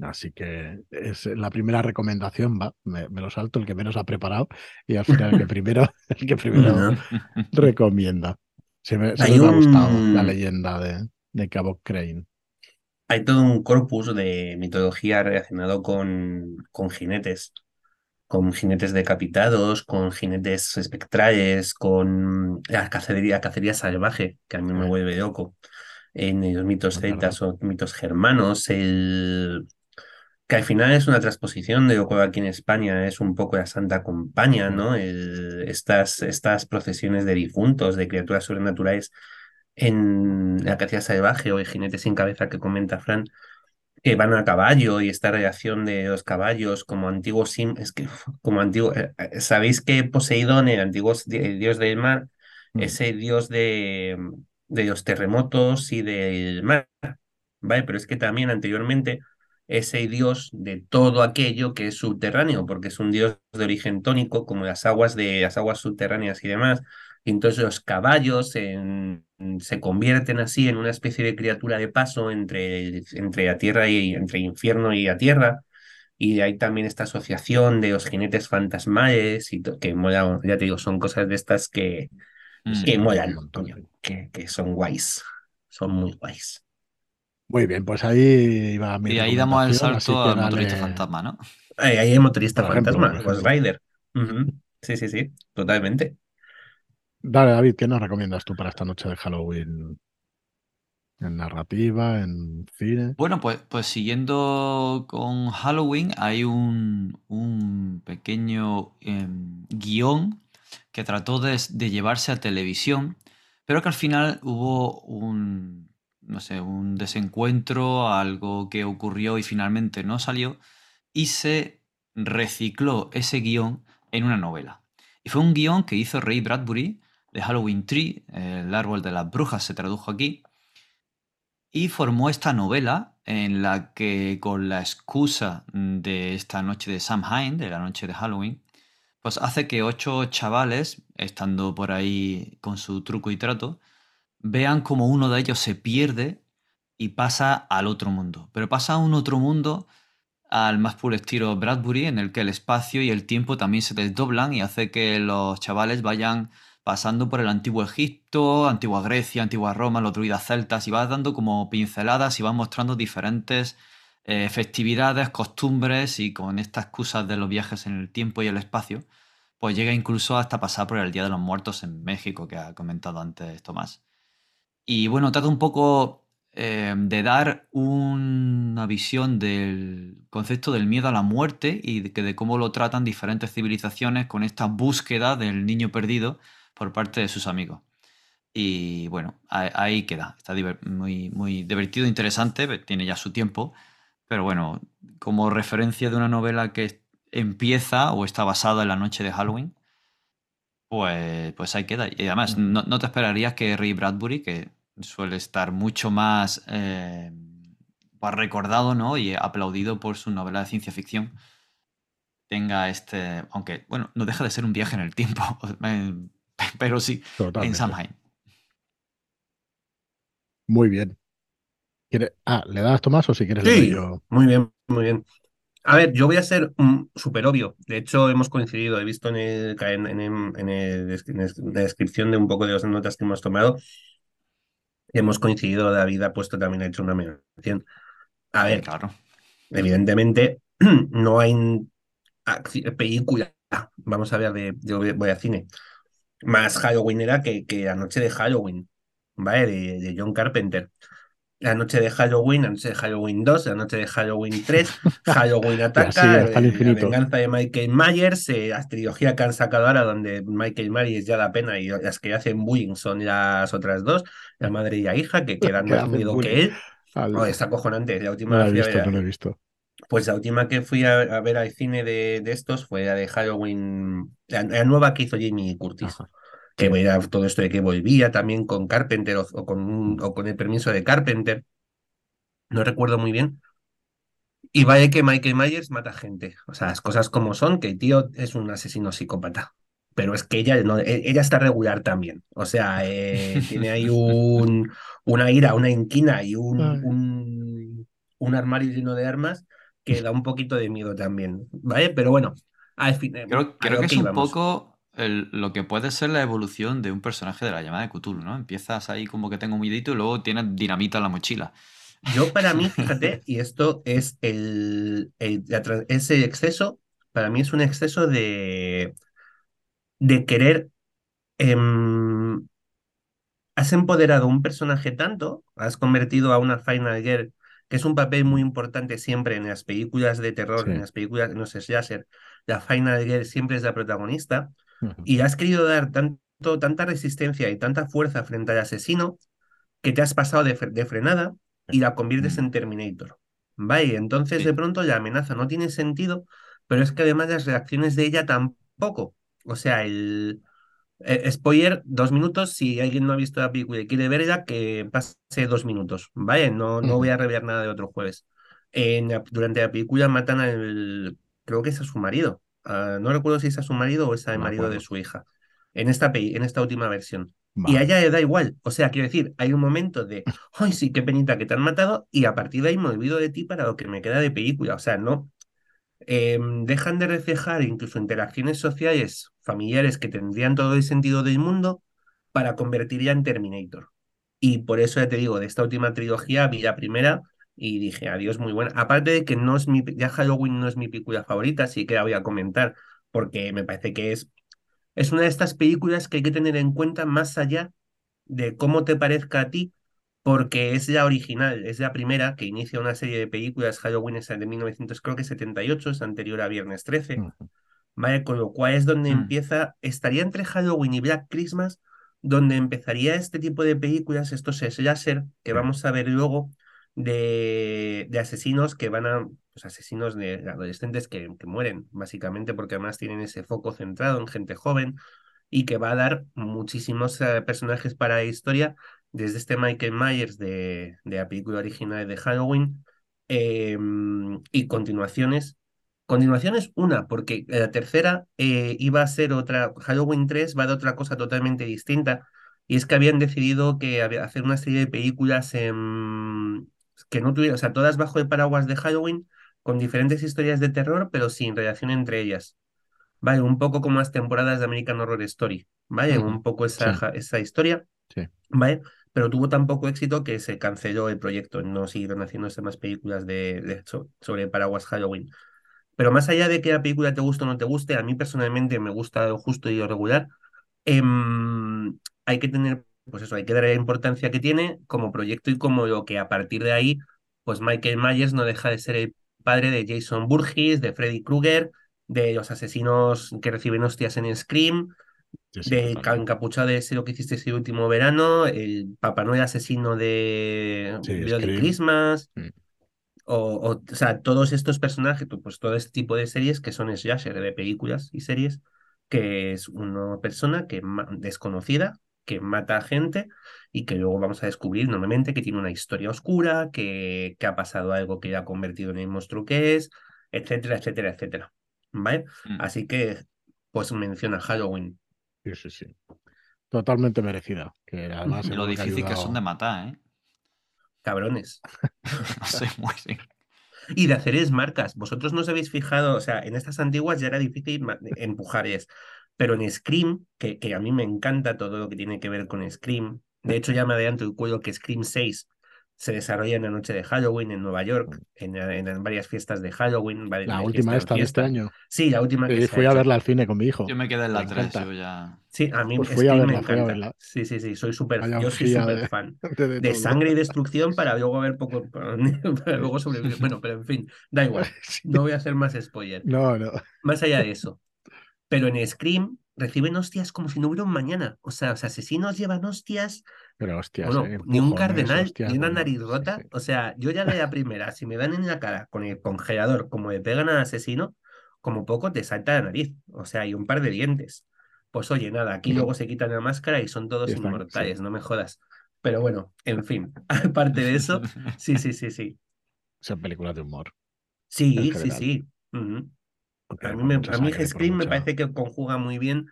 Así que es la primera recomendación, va, me, lo salto el que menos ha preparado y al final el que primero, el que primero recomienda. Se me, ha gustado la leyenda de, de Cabo Crane. Hay todo un corpus de mitología relacionado con, con jinetes, con jinetes decapitados, con jinetes espectrales, con la cacería, cacería salvaje, que a mí me vuelve loco, en los mitos celtas o mitos germanos, el, que al final es una transposición de lo que aquí en España es un poco la Santa Compañía, ¿no? estas, estas procesiones de difuntos, de criaturas sobrenaturales en la cacería salvaje o el jinete sin cabeza que comenta Fran, que van a caballo y esta relación de los caballos como antiguos sim, es que como antiguo, eh, eh, sabéis que Poseidón, el antiguo dios del mar, mm. es el dios de, de los terremotos y del mar, ¿vale? Pero es que también anteriormente ese dios de todo aquello que es subterráneo, porque es un dios de origen tónico, como las aguas de las aguas subterráneas y demás. Y entonces los caballos se convierten así en una especie de criatura de paso entre, entre la tierra y entre infierno y la tierra. Y hay también esta asociación de los jinetes fantasmales y que mola, ya te digo, son cosas de estas que, mm. que molan, que, que son guays, son muy guays. Muy bien, pues ahí va mi Y ahí damos el salto al motorista fantasma, ¿no? Ahí, hay el motorista fantasma, Ghost Rider. Sí, sí, sí, totalmente. Dale, David, ¿qué nos recomiendas tú para esta noche de Halloween? ¿En narrativa, en cine? Bueno, pues, pues siguiendo con Halloween, hay un, un pequeño em, guion que trató de, de llevarse a televisión, pero que al final hubo un, no sé, un desencuentro, algo que ocurrió y finalmente no salió, y se recicló ese guion en una novela. Y fue un guion que hizo Ray Bradbury de Halloween Tree, el árbol de las brujas se tradujo aquí, y formó esta novela en la que con la excusa de esta noche de Samhain, de la noche de Halloween, pues hace que ocho chavales, estando por ahí con su truco y trato, vean como uno de ellos se pierde y pasa al otro mundo. Pero pasa a un otro mundo al más puro estilo Bradbury, en el que el espacio y el tiempo también se desdoblan y hace que los chavales vayan pasando por el antiguo Egipto, antigua Grecia, antigua Roma, los druidas celtas, y va dando como pinceladas y va mostrando diferentes eh, festividades, costumbres, y con estas excusas de los viajes en el tiempo y el espacio, pues llega incluso hasta pasar por el Día de los Muertos en México, que ha comentado antes Tomás. Y bueno, trata un poco eh, de dar una visión del concepto del miedo a la muerte y de, de cómo lo tratan diferentes civilizaciones con esta búsqueda del niño perdido por parte de sus amigos. Y bueno, ahí, queda. Está muy, muy divertido, interesante, tiene ya su tiempo, pero bueno, como referencia de una novela que empieza o está basada en la noche de Halloween, pues, pues ahí queda. Y además, no, no te esperarías que Ray Bradbury, que suele estar mucho más eh, recordado ¿no? y aplaudido por su novela de ciencia ficción, tenga este, aunque bueno, no deja de ser un viaje en el tiempo, pero sí, en Samhain. Muy bien. Ah, ¿le das Tomás o si quieres sí, yo? Muy bien, muy bien. A ver, yo voy a ser súper obvio. De hecho, hemos coincidido, he visto en, el, en, en, la descripción de un poco de las notas que hemos tomado. Hemos coincidido, David ha puesto también, ha hecho una mención. A ver, claro. evidentemente, no hay película, vamos a ver, de, de voy a cine, más Halloweenera que, que La Noche de Halloween, ¿vale? de John Carpenter la noche de Halloween, la noche de Halloween 2, la noche de Halloween 3, Halloween Ataca, eh, la venganza de Michael Myers, eh, la trilogía que han sacado ahora donde Michael Myers ya da pena y las que hacen bullying son las otras dos, la madre y la hija, que quedan más miedo que él. Oh, está acojonante, la última no visto, no lo he visto. Pues la última que fui a, ver al cine de, estos fue la de Halloween, la, nueva que hizo Jamie Curtis que era todo esto de que volvía también con Carpenter o, con, o con el permiso de Carpenter, no recuerdo muy bien. Y vaya que Michael Myers mata gente, o sea, las cosas como son, que el tío es un asesino psicópata, pero es que ella, no, e, ella está regular también, o sea, eh, tiene ahí un, una ira, una inquina y un, un, un armario lleno de armas que da un poquito de miedo también, ¿vale? Pero bueno, al. Eh, creo, creo que, es un poco lo que puede ser la evolución de un personaje de la llamada de Cthulhu, ¿no? Empiezas ahí como que tengo un midito y luego tienes dinamita en la mochila. Yo para mí, fíjate, y esto es el, ese exceso, para mí es un exceso de, de querer... Em, has empoderado a un personaje tanto, has convertido a una Final Girl, que es un papel muy importante siempre en las películas de terror, en las películas, no sé, ser la Final Girl siempre es la protagonista, y has querido dar tanto, tanta resistencia y tanta fuerza frente al asesino que te has pasado de, frenada y la conviertes en Terminator. Vale, entonces de pronto la amenaza no tiene sentido, pero es que además las reacciones de ella tampoco. O sea, el, spoiler, dos minutos, si alguien no ha visto la película y quiere verla, que pase dos minutos. Vale, no, no voy a revelar nada de otro jueves. En durante la película matan al, creo que es a su marido, Ah, no recuerdo si es a su marido o es al marido de su hija, en esta, en esta última versión. Y a ella le da igual. O sea, quiero decir, hay un momento de, ay, sí, qué penita que te han matado, y a partir de ahí me olvido de ti para lo que me queda de película. O sea, no. Em, dejan de reflejar incluso interacciones sociales, familiares que tendrían todo el sentido del mundo para convertirla en Terminator. Y por eso ya te digo, de esta última trilogía vi la primera y dije, adiós, muy buena. Aparte de que no es mi, ya Halloween no es mi película favorita, sí que la voy a comentar, porque me parece que es, es una de estas películas que hay que tener en cuenta más allá de cómo te parezca a ti, porque es la original, es la primera que inicia una serie de películas, Halloween es de 1978, es anterior a Viernes 13, ¿vale? Con lo cual es donde mm. empieza, estaría entre Halloween y Black Christmas, donde empezaría este tipo de películas, estos slasher que vamos a ver luego, de, asesinos que van a, pues asesinos de adolescentes que, que, mueren, básicamente porque además tienen ese foco centrado en gente joven y que va a dar muchísimos eh, personajes para la historia, desde este Michael Myers de, de la película original de Halloween em, y continuaciones. Continuaciones, una, porque la tercera eh, iba a ser otra, Halloween 3 va de otra cosa totalmente distinta, y es que habían decidido que hacer una serie de películas en, que no tuviera, o sea, todas bajo el paraguas de Halloween, con diferentes historias de terror, pero sin relación entre ellas. Vale, un poco como las temporadas de American Horror Story, ¿vale? Un poco esa, esa historia, sí. ¿vale? Pero tuvo tan poco éxito que se canceló el proyecto, no siguieron haciéndose más películas de, sobre paraguas Halloween. Pero más allá de que la película te guste o no te guste, a mí personalmente me gusta lo justo y lo regular, em, hay que tener pues eso, hay que darle la importancia que tiene como proyecto y como lo que a partir de ahí, pues Michael Myers no deja de ser el padre de Jason Burgess, de Freddy Krueger, de los asesinos que reciben hostias en Scream, de encapuchado de ese lo que hiciste ese último verano, el Papá Noel asesino de, de Christmas. Mm. O, o, sea, todos estos personajes, pues todo este tipo de series que son slasher de películas y series, que es una persona que desconocida que mata a gente y que luego vamos a descubrir normalmente que tiene una historia oscura, que, que ha pasado algo que le ha convertido en el monstruo que es, etcétera, etcétera, etcétera. ¿Vale? Mm. Así que, pues menciona Halloween. Sí, sí, sí. Totalmente merecida. Que además lo difícil que son de matar, ¿eh? cabrones. no sé, muy bien. Y de hacer marcas. Vosotros no os habéis fijado, o sea, en estas antiguas ya era difícil empujar es, pero en Scream, que, que a mí me encanta todo lo que tiene que ver con Scream, de hecho ya me adelanto el cuello que Scream 6 se desarrolla en la noche de Halloween en Nueva York, en, en, varias fiestas de Halloween. La última esta de este año. Sí, la última que Fui a verla al cine con mi hijo. Yo me quedé en la 3, ya... Sí, a mí pues fui a verla, me encanta. Sí, sí, sí, soy súper yo soy súper fan de, sangre y destrucción para luego ver poco para, luego sobrevivir. Bueno, pero en fin, da igual. No voy a hacer más spoiler. No, no. Más allá de eso. Pero en Scream reciben hostias como si no hubiera un mañana. O sea, los asesinos llevan hostias. Pero hostias, eh, ni un cardenal, ni una nariz rota. O sea, yo ya de la primera, si me dan en la cara con el congelador, como le pegan al asesino, como poco te salta la nariz. O sea, hay un par de dientes. Pues oye, nada, aquí luego se quitan la máscara y son todos inmortales, no me jodas. Pero bueno, en fin, aparte de eso, sí, sí, sí, sí. Son películas de humor. Sí, sí, sí. A mí, me, a mí Scream me parece que conjuga muy bien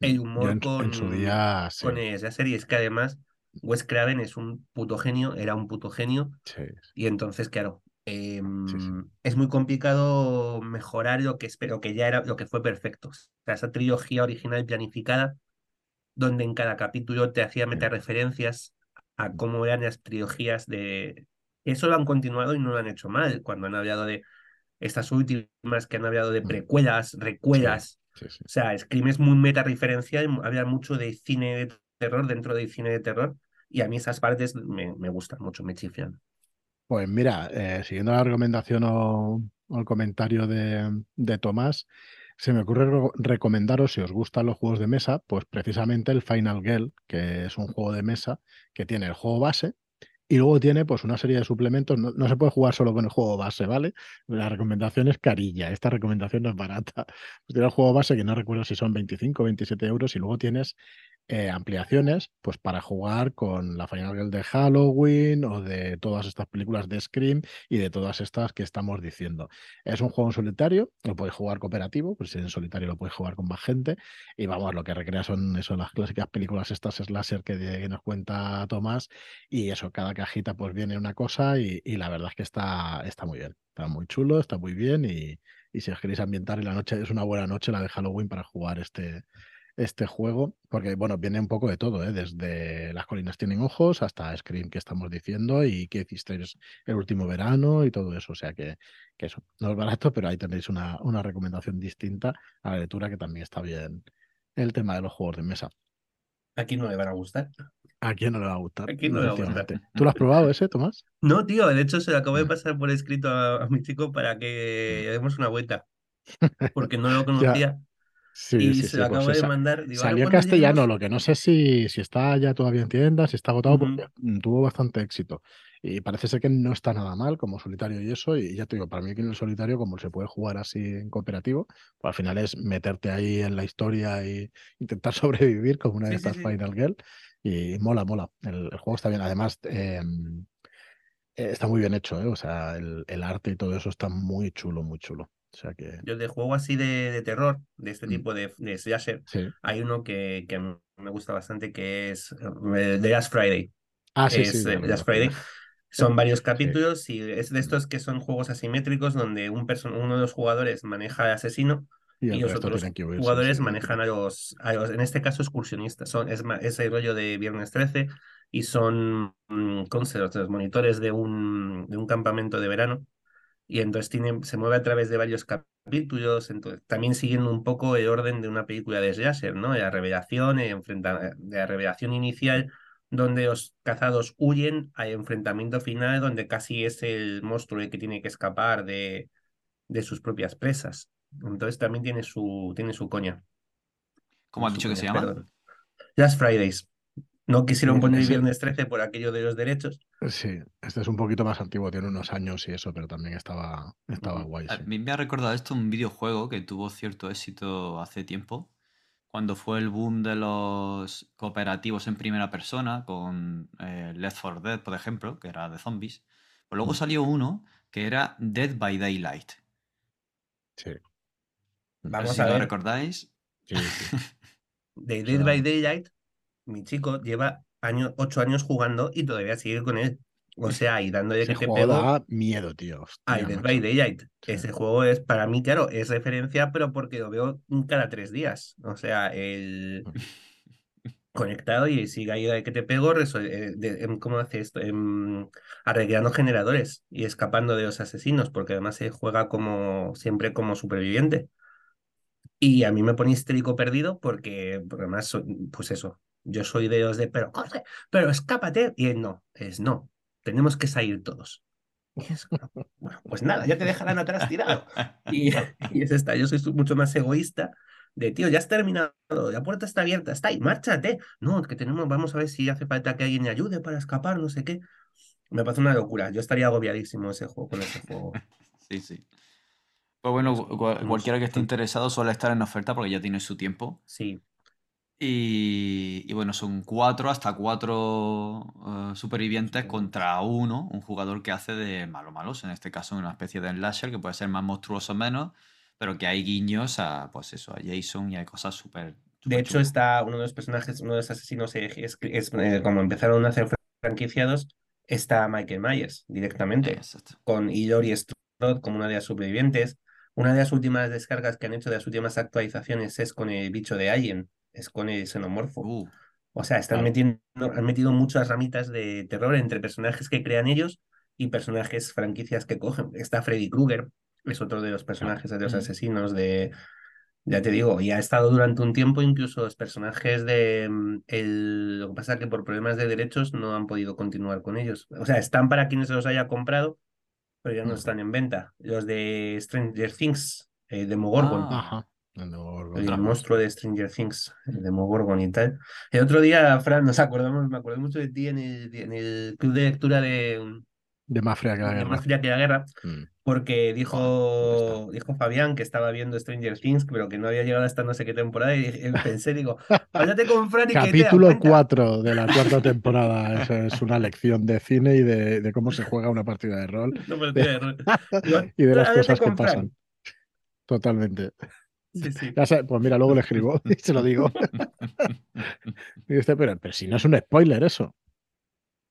el humor con, su día, con esa serie. Es que además Wes Craven es un puto genio, era un puto genio. Y entonces, claro, em, es muy complicado mejorar lo que espero que ya era lo que fue perfecto. O sea, esa trilogía original planificada, donde en cada capítulo te hacía meter referencias a cómo eran las trilogías de. Eso lo han continuado y no lo han hecho mal. Cuando han hablado de estas últimas que han hablado de mm. precuelas, recuelas. O sea, Scream es muy meta referencial, habla mucho de cine de terror dentro del cine de terror y a mí esas partes me, me gustan mucho, me chiflan. Pues mira, eh, siguiendo la recomendación o, el comentario de, de, Tomás, se me ocurre recomendaros, si os gustan los juegos de mesa, pues precisamente el Final Girl, que es un juego de mesa que tiene el juego base, y luego tiene pues una serie de suplementos. No, se puede jugar solo con el juego base, ¿vale? La recomendación es carilla. Esta recomendación no es barata. Pues tiene el juego base que no recuerdo si son 25 o 27 euros y luego tienes eh, ampliaciones pues para jugar con la Final Girl de Halloween o de todas estas películas de Scream y de todas estas que estamos diciendo. Es un juego en solitario, lo puedes jugar cooperativo, pues en solitario lo puedes jugar con más gente. Y vamos, lo que recrea son eso, las clásicas películas estas slasher que, que nos cuenta Tomás. Y eso, cada cajita pues viene una cosa y, la verdad es que está, está muy bien, está muy chulo, está muy bien y, y si os queréis ambientar en la noche, es una buena noche la de Halloween para jugar este, este juego, porque bueno, viene un poco de todo, ¿eh? desde Las colinas tienen ojos hasta Scream que estamos diciendo y que hicisteis el último verano y todo eso, o sea que, que eso, no es barato, pero ahí tenéis una, una recomendación distinta a la lectura que también está bien el tema de los juegos de mesa. Aquí no le van a gustar. ¿A quién no le va a gustar? Aquí no le va a gustar. ¿Tú lo has probado ese, Tomás? No, tío, de hecho se lo acabo de pasar por escrito a, mi chico para que demos una vuelta, porque no lo conocía. Sí, y se lo acabo pues de mandar. salió en castellano, lo que no sé si, si está ya todavía en tiendas, si está agotado, porque tuvo bastante éxito. Y parece ser que no está nada mal como solitario y eso. Y ya te digo, para mí que en el solitario, como se puede jugar así en cooperativo, pues al final es meterte ahí en la historia y intentar sobrevivir como una de estas Final Girl. Y mola, mola. El, juego está bien. Además, em, eh, está muy bien hecho, ¿eh? O sea, el, el arte y todo eso está muy chulo, muy chulo. O sea que... Yo de juego así de, terror, de este mm. tipo de, de slasher, hay uno que, que me gusta bastante que es eh, The Last Friday. Ah, sí, sí. The Last Friday. Son varios capítulos y es de estos que son juegos asimétricos donde un uno de los jugadores maneja al asesino y, los otros jugadores manejan a los, a los, en este caso, excursionistas. Son, es, es el rollo de Viernes 13 y son mm, los monitores de un, de un campamento de verano y entonces tiene, se mueve a través de varios capítulos, entonces, también siguiendo un poco el orden de una película de slasher, ¿no? La revelación, de la revelación inicial, donde los cazados huyen, al enfrentamiento final, donde casi es el monstruo el que tiene que escapar de, de sus propias presas. Entonces también tiene su, tiene su coña. ¿Cómo has dicho que se llama? Last Fridays. No quisieron poner viernes 13 por aquello de los derechos. Sí, este es un poquito más antiguo, tiene unos años y eso, pero también estaba, estaba guay. A mí me ha recordado esto un videojuego que tuvo cierto éxito hace tiempo, cuando fue el boom de los cooperativos en primera persona, con eh, Left 4 Dead, por ejemplo, que era de zombies. Pues luego mm. salió uno que era Dead by Daylight. Sí. Vamos a, ver. lo recordáis. Sí, sí. de Dead by Daylight mi chico lleva años, ocho años jugando y todavía sigue con él. O sea, y dándole Ese que te juego pego. da miedo, tío. Hostia, Dead macho. by Daylight. Sí. Ese juego es, para mí, claro, es referencia, pero porque lo veo cada tres días. O sea, el conectado y sigue ahí de que te pego, eh, em, ¿cómo hace esto? Em, arreglando generadores y escapando de los asesinos, porque además se juega como siempre como superviviente. Y a mí me pone histérico perdido porque, porque además, pues eso, yo soy de los de, pero corre, pero escápate. Y él no, es no, tenemos que salir todos. Es bueno, pues nada, ya te dejarán atrás tirado. Y, y es esta, yo soy mucho más egoísta de, tío, ya has terminado, la puerta está abierta, está ahí, márchate. No, que tenemos, vamos a ver si hace falta que alguien me ayude para escapar, no sé qué. Me parece una locura, yo estaría agobiadísimo ese juego, con ese juego. Sí, sí. Pues bueno, Pues, cu- cu- cualquiera que esté interesado suele estar en oferta porque ya tiene su tiempo. Sí, Y, y bueno, son cuatro hasta cuatro eh, supervivientes contra uno, un jugador que hace de malo malos, en este caso una especie de slasher que puede ser más monstruoso o menos, pero que hay guiños a, pues eso, a Jason y hay cosas súper... De hecho, chulas. está uno de los personajes, uno de los asesinos, es, es, eh, como empezaron a hacer franquiciados, está Michael Myers directamente, Exacto. con Ilori Strode como una de las supervivientes. Una de las últimas descargas que han hecho de las últimas actualizaciones es con el bicho de Alien, es con el xenomorfo. Uh, O sea, están Claro. metiendo, han metido muchas ramitas de terror entre personajes que crean ellos y personajes franquicias que cogen. Está Freddy Krueger, es otro de los personajes de los asesinos de, ya te digo, y ha estado durante un tiempo incluso los personajes de mm, el, lo que pasa es que por problemas de derechos no han podido continuar con ellos. O sea, están para quienes los haya comprado, pero ya no están en venta. Los de Stranger Things, eh, Demogorgon. Ah. El de Otra. monstruo de Stranger Things, el Demogorgon y tal. El otro día, Fran, nos acordamos, me acordé mucho de ti en el, en el club de lectura de, De más fría que la de guerra. Más fría que la guerra, Mm. porque dijo, dijo Fabián que estaba viendo Stranger Things, pero que no había llegado hasta no sé qué temporada, y pensé, digo, háblate con Fran y que te Capítulo aguanta. 4 de la cuarta temporada. Eso es una lección de cine y de, de cómo se juega una partida de rol No, tiene error. Digo, y de las cosas que Fran. pasan. Totalmente. Sí, sí. Pues mira, luego le escribo y se lo digo. Y dice, pero, pero si no es un spoiler eso.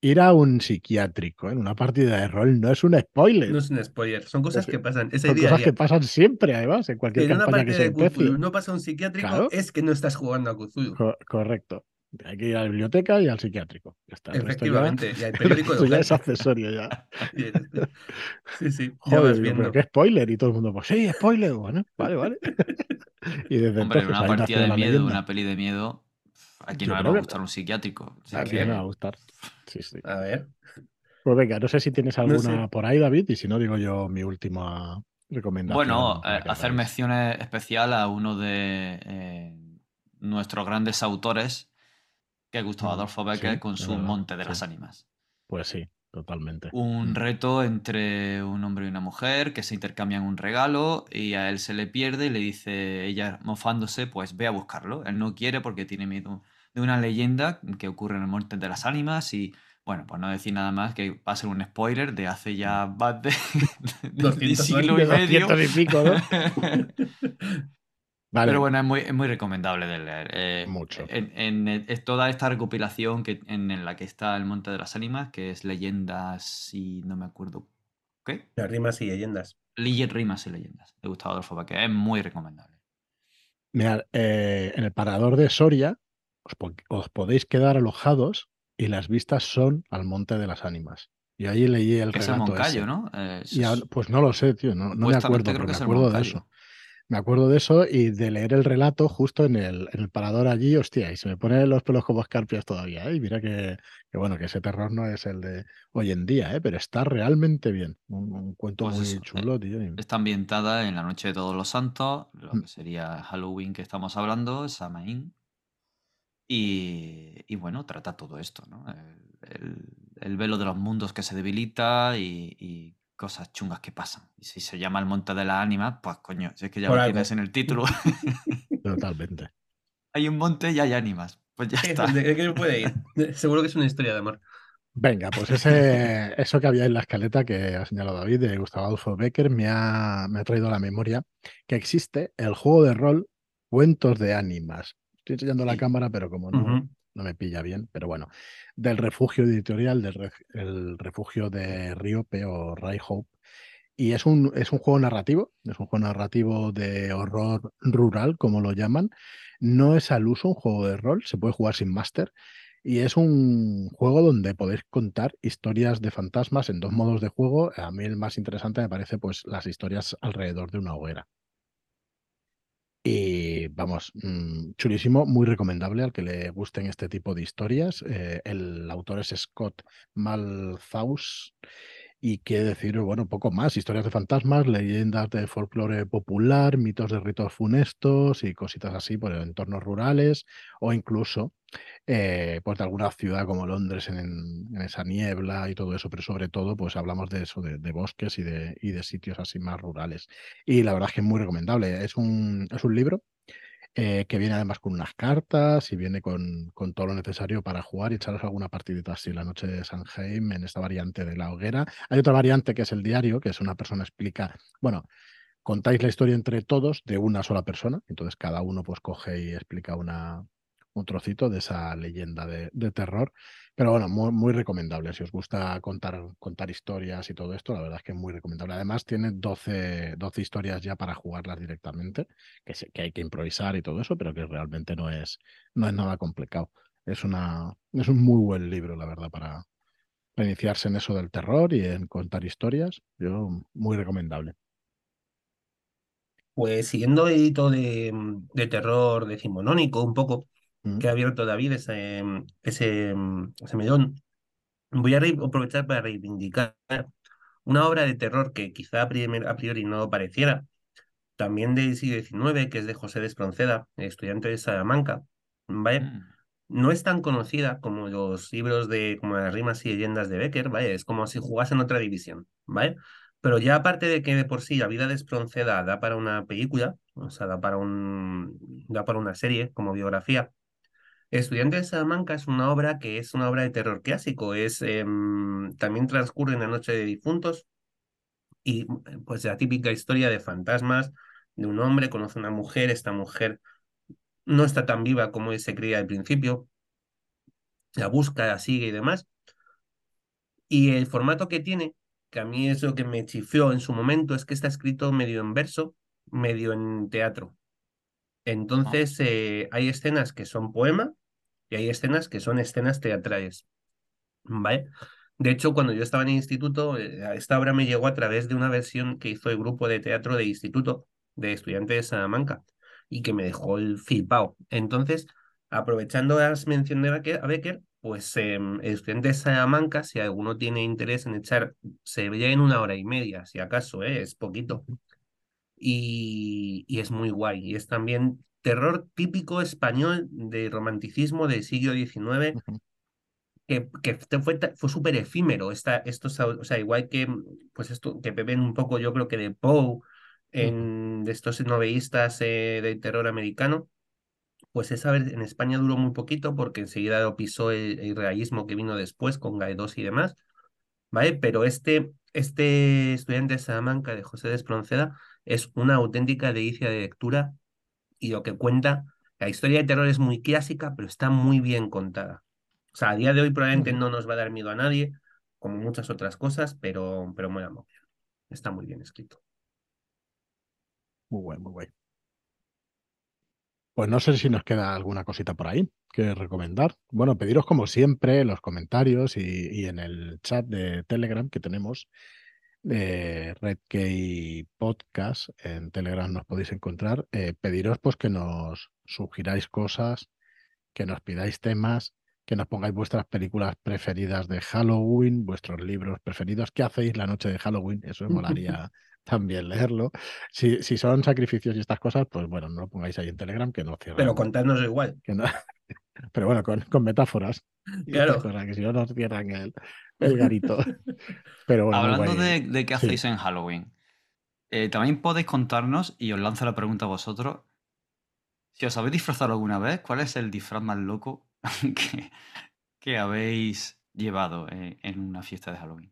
Ir a un psiquiátrico en una partida de rol no es un spoiler. No es un spoiler, son cosas que pasan. Ese Son cosas que pasan siempre, además, en cualquier Que en una campaña que partida se de Cthulhu no pasa un psiquiátrico, Claro. es que no estás jugando a Cthulhu. Co- correcto. Hay que ir a la biblioteca y al psiquiátrico. Ya está. El resto ya, Efectivamente, y al el periódico resto ya es accesorio ya. Sí, sí, ya Joder, vas digo, viendo. pero qué spoiler. Y todo el mundo, pues sí, spoiler. Bueno, vale, vale. y desde Hombre, entonces una partida de miedo, leyenda. una peli de miedo, a Yo no le va a que- gustar un psiquiátrico. Así ¿A que- quién no va a gustar? Sí, sí. A ver, Pues venga, no sé si tienes No alguna sé. por ahí, David, y si no, digo yo mi última recomendación. Bueno, eh, hacer menciones especial a uno de eh, nuestros grandes autores, que Gustavo Adolfo Becker sí, con su verdad, Monte de sí. las Ánimas. Pues sí, totalmente. Un reto entre un hombre y una mujer que se intercambian un regalo y a él se le pierde y le dice ella mofándose, pues ve a buscarlo. Él no quiere porque tiene miedo de una leyenda que ocurre en el Monte de las Ánimas y bueno, pues no decir nada más que va a ser un spoiler de hace ya más de, de- de 200 siglo y medio. 200 y pico, ¿no? Vale. Pero bueno, es muy, es muy recomendable de leer. Eh, Mucho. En, en- en toda esta recopilación que, en, en la que está el Monte de las Ánimas, que es leyendas y no me acuerdo qué. las rimas y leyendas. Leyes, rimas y leyendas de Gustavo Adolfo Becker. Es muy recomendable. Mirad, eh, en el parador de Soria os, po- os podéis quedar alojados y las vistas son al Monte de las Ánimas. Y ahí leí el Que es el relato Moncayo, ese. ¿no? Eh, eso Y ahora- es- pues no lo sé, tío, no, no me acuerdo, creo pero que me es el acuerdo de Moncayo. eso. Me acuerdo de eso y de leer el relato justo en el, en el parador allí, hostia, y se me ponen los pelos como escarpias todavía, ¿eh? Y mira que, que bueno, que ese terror no es el de hoy en día, ¿eh? Pero está realmente bien. Un, un cuento Pues muy eso, eh, chulo, tío. Está ambientada en la noche de todos los santos, lo Mm. que sería Halloween que estamos hablando, Samaín. Y, y bueno, trata todo esto, ¿no? El, el- el velo de los mundos que se debilita y, y cosas chungas que pasan. Y si se llama el Monte de las Ánimas, pues coño, si es que ya Por lo algo. tienes en el título. Totalmente. hay un monte y hay ánimas. Pues ya está. ¿De qué puede ir? Seguro que es una historia de amor. Venga, pues ese, eso que había en la escaleta que ha señalado David de Gustavo Adolfo Becker me ha, me ha traído a la memoria que existe el juego de rol Cuentos de Ánimas. Estoy enseñando la cámara, pero como no. No me pilla bien, pero bueno, del refugio editorial, del refugio de Riope o Ray Hope. Y es un, es un juego narrativo, es un juego narrativo de horror rural, como lo llaman. No es al uso un juego de rol, se puede jugar sin máster. Y es un juego donde podéis contar historias de fantasmas en dos modos de juego. A mí el más interesante me parece pues las historias alrededor de una hoguera. Y vamos, mm, chulísimo, muy recomendable al que le gusten este tipo de historias. Eh, el autor es Scott Malthaus y quiere decir, bueno, poco más, historias de fantasmas, leyendas de folclore popular, mitos de ritos funestos y cositas así por entornos rurales o incluso eh, pues de alguna ciudad como Londres en, esa niebla y todo eso, pero sobre todo pues hablamos de eso, de, bosques y de, y de, sitios así más rurales. Y la verdad es que es muy recomendable, es un, es un libro eh, que viene además con unas cartas y viene con, con, todo lo necesario para jugar y echaros alguna partidita así la noche de Sanheim en esta variante de la hoguera. Hay otra variante que es el diario, que es una persona explica, bueno, contáis la historia entre todos de una sola persona, entonces cada uno pues coge y explica una, un trocito de esa leyenda de, terror. Pero bueno, muy, recomendable. Si os gusta contar, contar historias y todo esto, la verdad es que es muy recomendable. Además, tiene 12, 12 historias ya para jugarlas directamente, que, que hay que improvisar y todo eso, pero que realmente no es, no es nada complicado. Es, una, es un muy buen libro, la verdad, para, para iniciarse en eso del terror y en contar historias. Yo, muy recomendable. Pues siguiendo el hito de, de terror decimonónico, un poco, que ha abierto David ese, ese, ese melón, voy a aprovechar para reivindicar una obra de terror que quizá a priori, no pareciera, también del siglo XIX, que es de José de Espronceda, estudiante de Salamanca, ¿vale? Mm. No es tan conocida como los libros de como las rimas y leyendas de Becker, ¿vale? Es como si jugase en otra división, ¿vale? Pero ya aparte de que de por sí la vida de Espronceda da para una película, o sea, da para un da para una serie como biografía, Estudiante de Salamanca es una obra que es una obra de terror clásico, es, em, también transcurre en la noche de difuntos y pues la típica historia de fantasmas, de un hombre conoce a una mujer, esta mujer no está tan viva como se creía al principio, la busca, la sigue y demás. Y el formato que tiene, que a mí es lo que me chifló en su momento, es que está escrito medio en verso, medio en teatro. Ah. Entonces, eh, hay escenas que son poema y hay escenas que son escenas teatrales. ¿Vale? De hecho, cuando yo estaba en el instituto, eh, esta obra me llegó a través de una versión que hizo el grupo de teatro de instituto de estudiantes de Salamanca y que me dejó el flipao. Entonces, aprovechando las menciones de Becker, pues em, el estudiante de Salamanca, si alguno tiene interés en echar, se veía en una hora y media, si acaso, ¿eh? es poquito. Y, y es muy guay. Y es también terror típico español de romanticismo del siglo XIX, que, que fue, fue súper efímero. Esta, estos, o sea, igual que, pues esto, que beben un poco, yo creo que de Poe, en, de estos novelistas eh, del terror americano, pues esa en España duró muy poquito porque enseguida lo pisó el, realismo que vino después con Gaedos y demás, ¿vale? Pero este, este estudiante de Salamanca, de José de Espronceda, es una auténtica delicia de lectura y lo que cuenta, la historia de terror es muy clásica, pero está muy bien contada. O sea, a día de hoy probablemente no nos va a dar miedo a nadie, como muchas otras cosas, pero, pero muy amor. Está muy bien escrito. Muy bueno, muy bueno. Pues no sé si nos queda alguna cosita por ahí que recomendar. Bueno, pediros como siempre en los comentarios y, y en el chat de Telegram que tenemos de Redkey Podcast. En Telegram nos podéis encontrar. Eh, pediros pues que nos sugiráis cosas, que nos pidáis temas, que nos pongáis vuestras películas preferidas de Halloween, vuestros libros preferidos. ¿Qué hacéis la noche de Halloween? Eso me molaría también leerlo. Si, si son sacrificios y estas cosas, pues bueno, no lo pongáis ahí en Telegram, que no cierran. Pero contadnos igual. Pero bueno, con, con metáforas. Claro. que si no nos cierran el, el garito. Pero Hablando de, qué hacéis en Halloween, eh, también podéis contarnos, y os lanzo la pregunta a vosotros, si os habéis disfrazado alguna vez, ¿cuál es el disfraz más loco que, que habéis llevado eh, en una fiesta de Halloween?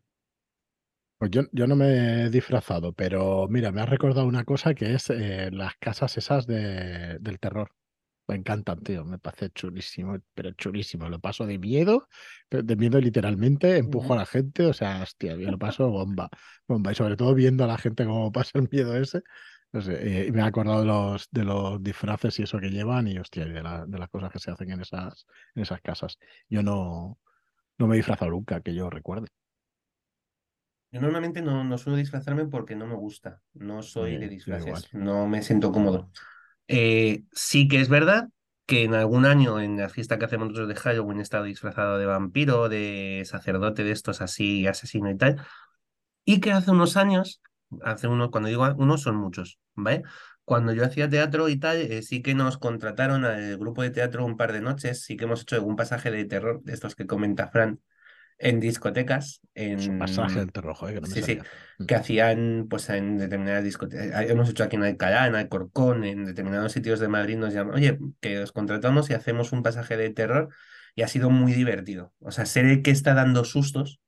Pues yo, yo, no me he disfrazado, pero mira, me has recordado una cosa que es eh, las casas esas de, del terror. Me encantan, tío. Me parece chulísimo, pero chulísimo. Lo paso de miedo, de miedo literalmente, empujo a la gente, o sea, hostia, yo lo paso bomba, bomba. Y sobre todo viendo a la gente cómo pasa el miedo ese. No sé, eh, me he acordado de los, de los disfraces y eso que llevan y, hostia, de, de las cosas que se hacen en esas, en esas casas. Yo no, no me he disfrazado nunca, que yo recuerde. Yo normalmente no, no suelo disfrazarme porque no me gusta. No soy de disfraces. No me siento cómodo. Eh, sí que es verdad que en algún año en la fiesta que hacemos nosotros de Halloween he estado disfrazado de vampiro, de sacerdote de estos así, asesino y tal. Y que hace unos años, hace unos, cuando digo unos son muchos, ¿vale? Cuando yo hacía teatro y tal, eh, sí que nos contrataron al grupo de teatro un par de noches, sí que hemos hecho algún pasaje de terror, de estos que comenta Fran, en discotecas. En... pasaje del terror, que no me sí, sí, mm. que hacían pues en determinadas discotecas. Eh, hemos hecho aquí en Alcalá, en Alcorcón, en determinados sitios de Madrid nos llaman, oye, que os contratamos y hacemos un pasaje de terror y ha sido muy divertido. O sea, ser el que está dando sustos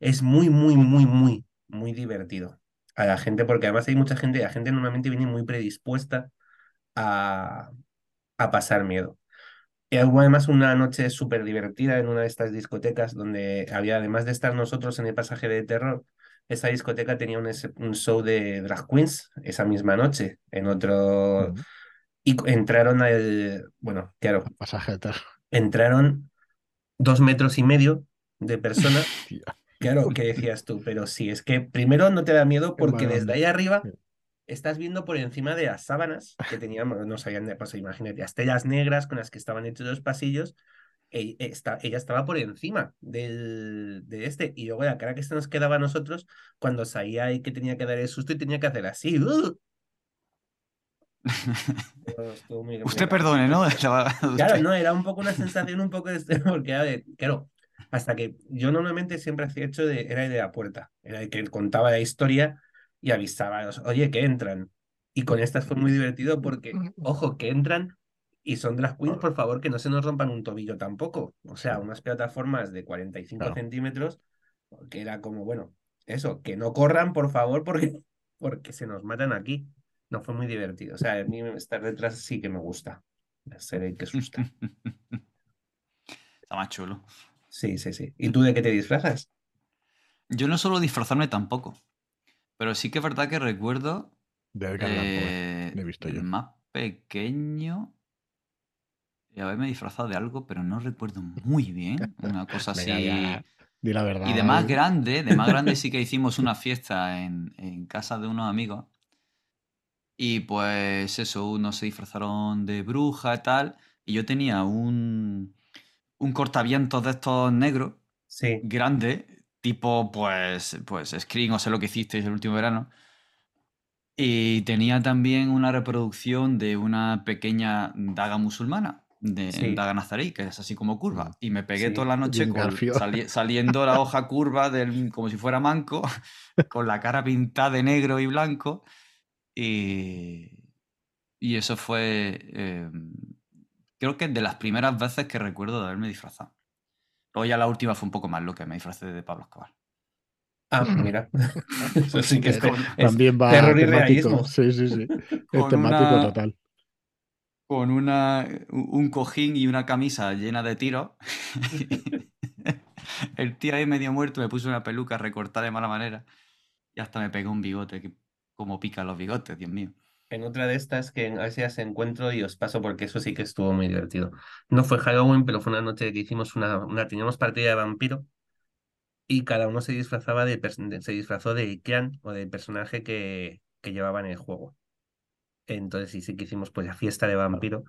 es muy, muy, muy, muy, muy divertido a la gente, porque además hay mucha gente, la gente normalmente viene muy predispuesta a, a pasar miedo. Y hubo además una noche súper divertida en una de estas discotecas donde había, además de estar nosotros en el pasaje de terror, esa discoteca tenía un, un show de drag queens esa misma noche en otro... Y entraron al... Bueno, claro. Pasaje de terror. Entraron dos metros y medio de personas. claro, ¿qué decías tú? Pero sí, es que primero no te da miedo porque desde ahí arriba estás viendo por encima de las sábanas que teníamos, no sabían de paso, imagínate, las telas negras con las que estaban hechos los pasillos, e, ella estaba por encima del, de este, y luego la cara que se nos quedaba a nosotros cuando salía y que tenía que dar el susto y tenía que hacer así. ¡uh! Usted perdone, ¿no? claro, no, era un poco una sensación un poco de este, porque, claro, hasta que yo normalmente siempre hacía hecho de, era de la puerta, era el que contaba la historia y avisaba, oye, que entran. Y con estas fue muy divertido porque, ojo, que entran y son drag queens, por favor, que no se nos rompan un tobillo tampoco. O sea, unas plataformas de 45 centímetros, que era como, bueno, eso, que no corran, por favor, porque, porque se nos matan aquí. No fue muy divertido. O sea, a mí estar detrás sí que me gusta. Ser el que asusta. Está más chulo. Sí, sí, sí. ¿Y tú de qué te disfrazas? Yo no suelo disfrazarme tampoco. Pero sí que es verdad que recuerdo. De Edgar eh, he visto yo. Más pequeño. Y haberme disfrazado de algo, pero no recuerdo muy bien. Una cosa así. Di la verdad. Y de más grande, de más grande sí que hicimos una fiesta en, en casa de unos amigos. Y pues eso, unos se disfrazaron de bruja y tal. Y yo tenía un, un cortavientos de estos negros. Sí. Grande, tipo, pues, pues Screen o sé lo que hicisteis el último verano. Y tenía también una reproducción de una pequeña daga musulmana, de daga nazarí, que es así como curva. Mm. Y me pegué toda la noche saliendo la hoja curva del, como si fuera manco, con la cara pintada de negro y blanco. Y, y eso fue, em, creo que de las primeras veces que recuerdo de haberme disfrazado. Luego ya la última fue un poco más lo que me disfracé de Pablo Escobar. Ah, mira. Eso sí que es También va terror y realismo. Sí, sí, sí. Es temático total. Con una, un cojín y una camisa llena de tiros. El tío ahí medio muerto me puso una peluca recortada de mala manera y hasta me pegó un bigote, que como pica los bigotes, Dios mío en otra de estas que a veces se encuentro y os paso porque eso sí que estuvo muy divertido. No fue Halloween, pero fue una noche que hicimos una, una teníamos partida de vampiro y cada uno se disfrazaba de, se disfrazó de clan o del personaje que, que llevaba en el juego. Entonces sí, sí que hicimos pues la fiesta de vampiro,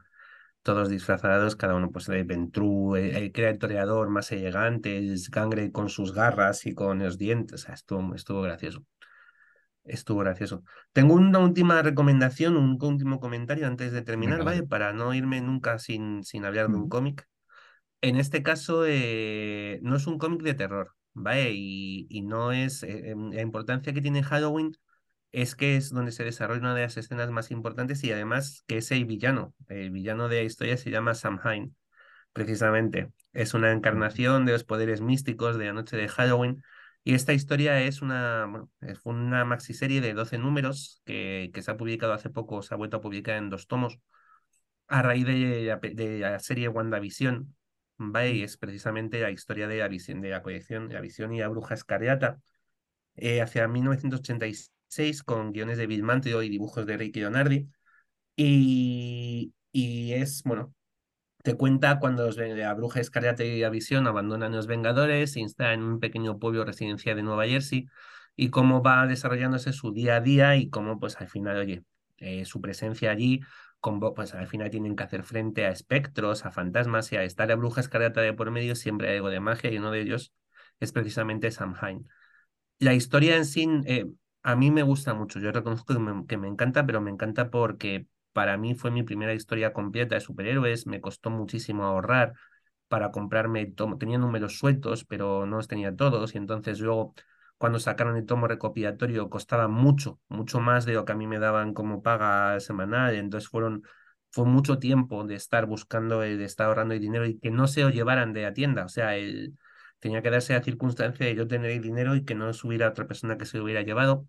todos disfrazados, cada uno pues de Ventru, el, que el toreador más elegante, el Gangre con sus garras y con los dientes, o sea, estuvo, estuvo gracioso. Estuvo gracioso. Tengo una última recomendación, un último comentario antes de terminar, ¿vale? Para no irme nunca sin, sin hablar de un cómic. En este caso, eh, no es un cómic de terror, ¿vale? Y, y no es. Eh, em, la importancia que tiene Halloween es que es donde se desarrolla una de las escenas más importantes y además que es el villano. El villano de la historia se llama Samhain, precisamente. Es una encarnación de los poderes místicos de la noche de Halloween y esta historia es una, bueno, fue una maxiserie de 12 números que, que se ha publicado hace poco, se ha vuelto a publicar en dos tomos. a raíz de, la serie WandaVision, ¿vale? Y es precisamente la historia de la visión, de la colección, la visión y la bruja escarlata, eh, hacia 1986, con guiones de Bill Manteo y dibujos de Ricky Leonardi. Y, y es, bueno, te cuenta cuando la bruja escarlata y la visión abandonan los Vengadores, se instala en un pequeño pueblo residencial de Nueva Jersey y cómo va desarrollándose su día a día y cómo, pues al final, oye, eh, su presencia allí, pues al final tienen que hacer frente a espectros, a fantasmas y a estar la bruja escarlata de por medio, siempre hay algo de magia y uno de ellos es precisamente Samhain. La historia en sí, eh, a mí me gusta mucho, yo reconozco que me encanta, pero me encanta porque para mí fue mi primera historia completa de superhéroes, me costó muchísimo ahorrar para comprarme, tenía números sueltos, pero no los tenía todos, y entonces luego cuando sacaron el tomo recopilatorio costaba mucho, mucho más de lo que a mí me daban como paga semanal, entonces fueron, fue mucho tiempo de estar buscando, de estar ahorrando el dinero y que no se lo llevaran de la tienda, o sea, el, tenía que darse la circunstancia de yo tener el dinero y que no subiera otra persona que se lo hubiera llevado,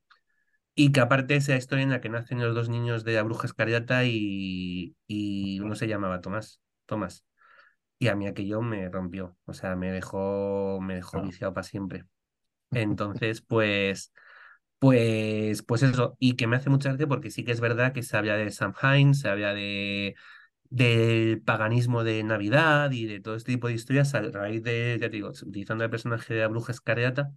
y que aparte esa historia en la que nacen los dos niños de la bruja escarlata y, y uno se llamaba Tomás. Tomás. Y a mí aquello me rompió. O sea, me dejó, me dejó viciado para siempre. Entonces, pues, pues, pues eso. Y que me hace mucha gracia porque sí que es verdad que se habla de Samhain, se habla de del paganismo de Navidad y de todo este tipo de historias a raíz de, ya te digo, utilizando el personaje de la bruja escarlata,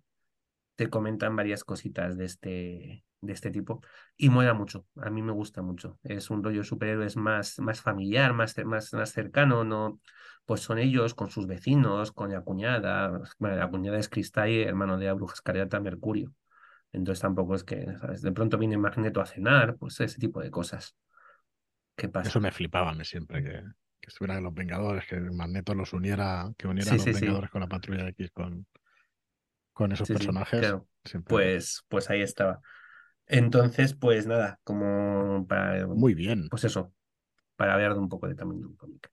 te comentan varias cositas de este, de este tipo y mola mucho, a mí me gusta mucho. Es un rollo superhéroes más, más familiar, más, más, más cercano, no, pues son ellos con sus vecinos, con la cuñada, bueno, la cuñada es Cristal, hermano de la bruja escarlata Mercurio. Entonces tampoco es que, ¿sabes? De pronto viene Magneto a cenar, pues ese tipo de cosas. ¿Qué pasa? Eso me flipaba a siempre, que, que estuvieran los Vengadores, que Magneto los uniera, que uniera a los Vengadores con la Patrulla X, con, con esos personajes. Pues, pues ahí estaba. Entonces, pues nada, como para. Muy bien. Pues eso, para hablar de un poco de también un cómic.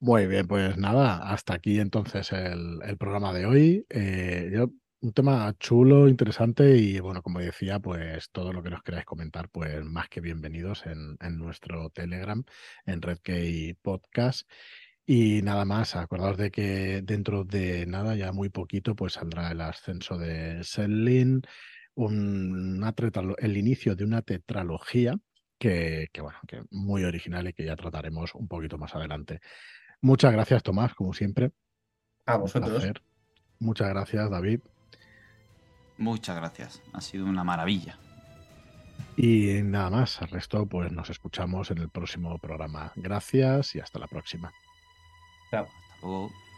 Muy bien, pues nada, hasta aquí entonces el, programa de hoy. Eh, yo, un tema chulo, interesante y bueno, como decía, pues todo lo que nos queráis comentar, pues más que bienvenidos en, en nuestro Telegram, en Redkey Podcast. Y nada más, acordaos de que dentro de nada, ya muy poquito, pues saldrá el ascenso de Selin, el inicio de una tetralogía que, bueno, que muy original y que ya trataremos un poquito más adelante. Muchas gracias, Tomás, como siempre. A vosotros. Muchas gracias, David. Muchas gracias. Ha sido una maravilla. Y nada más, al resto, pues nos escuchamos en el próximo programa. Gracias y hasta la próxima. Chao. Hasta luego.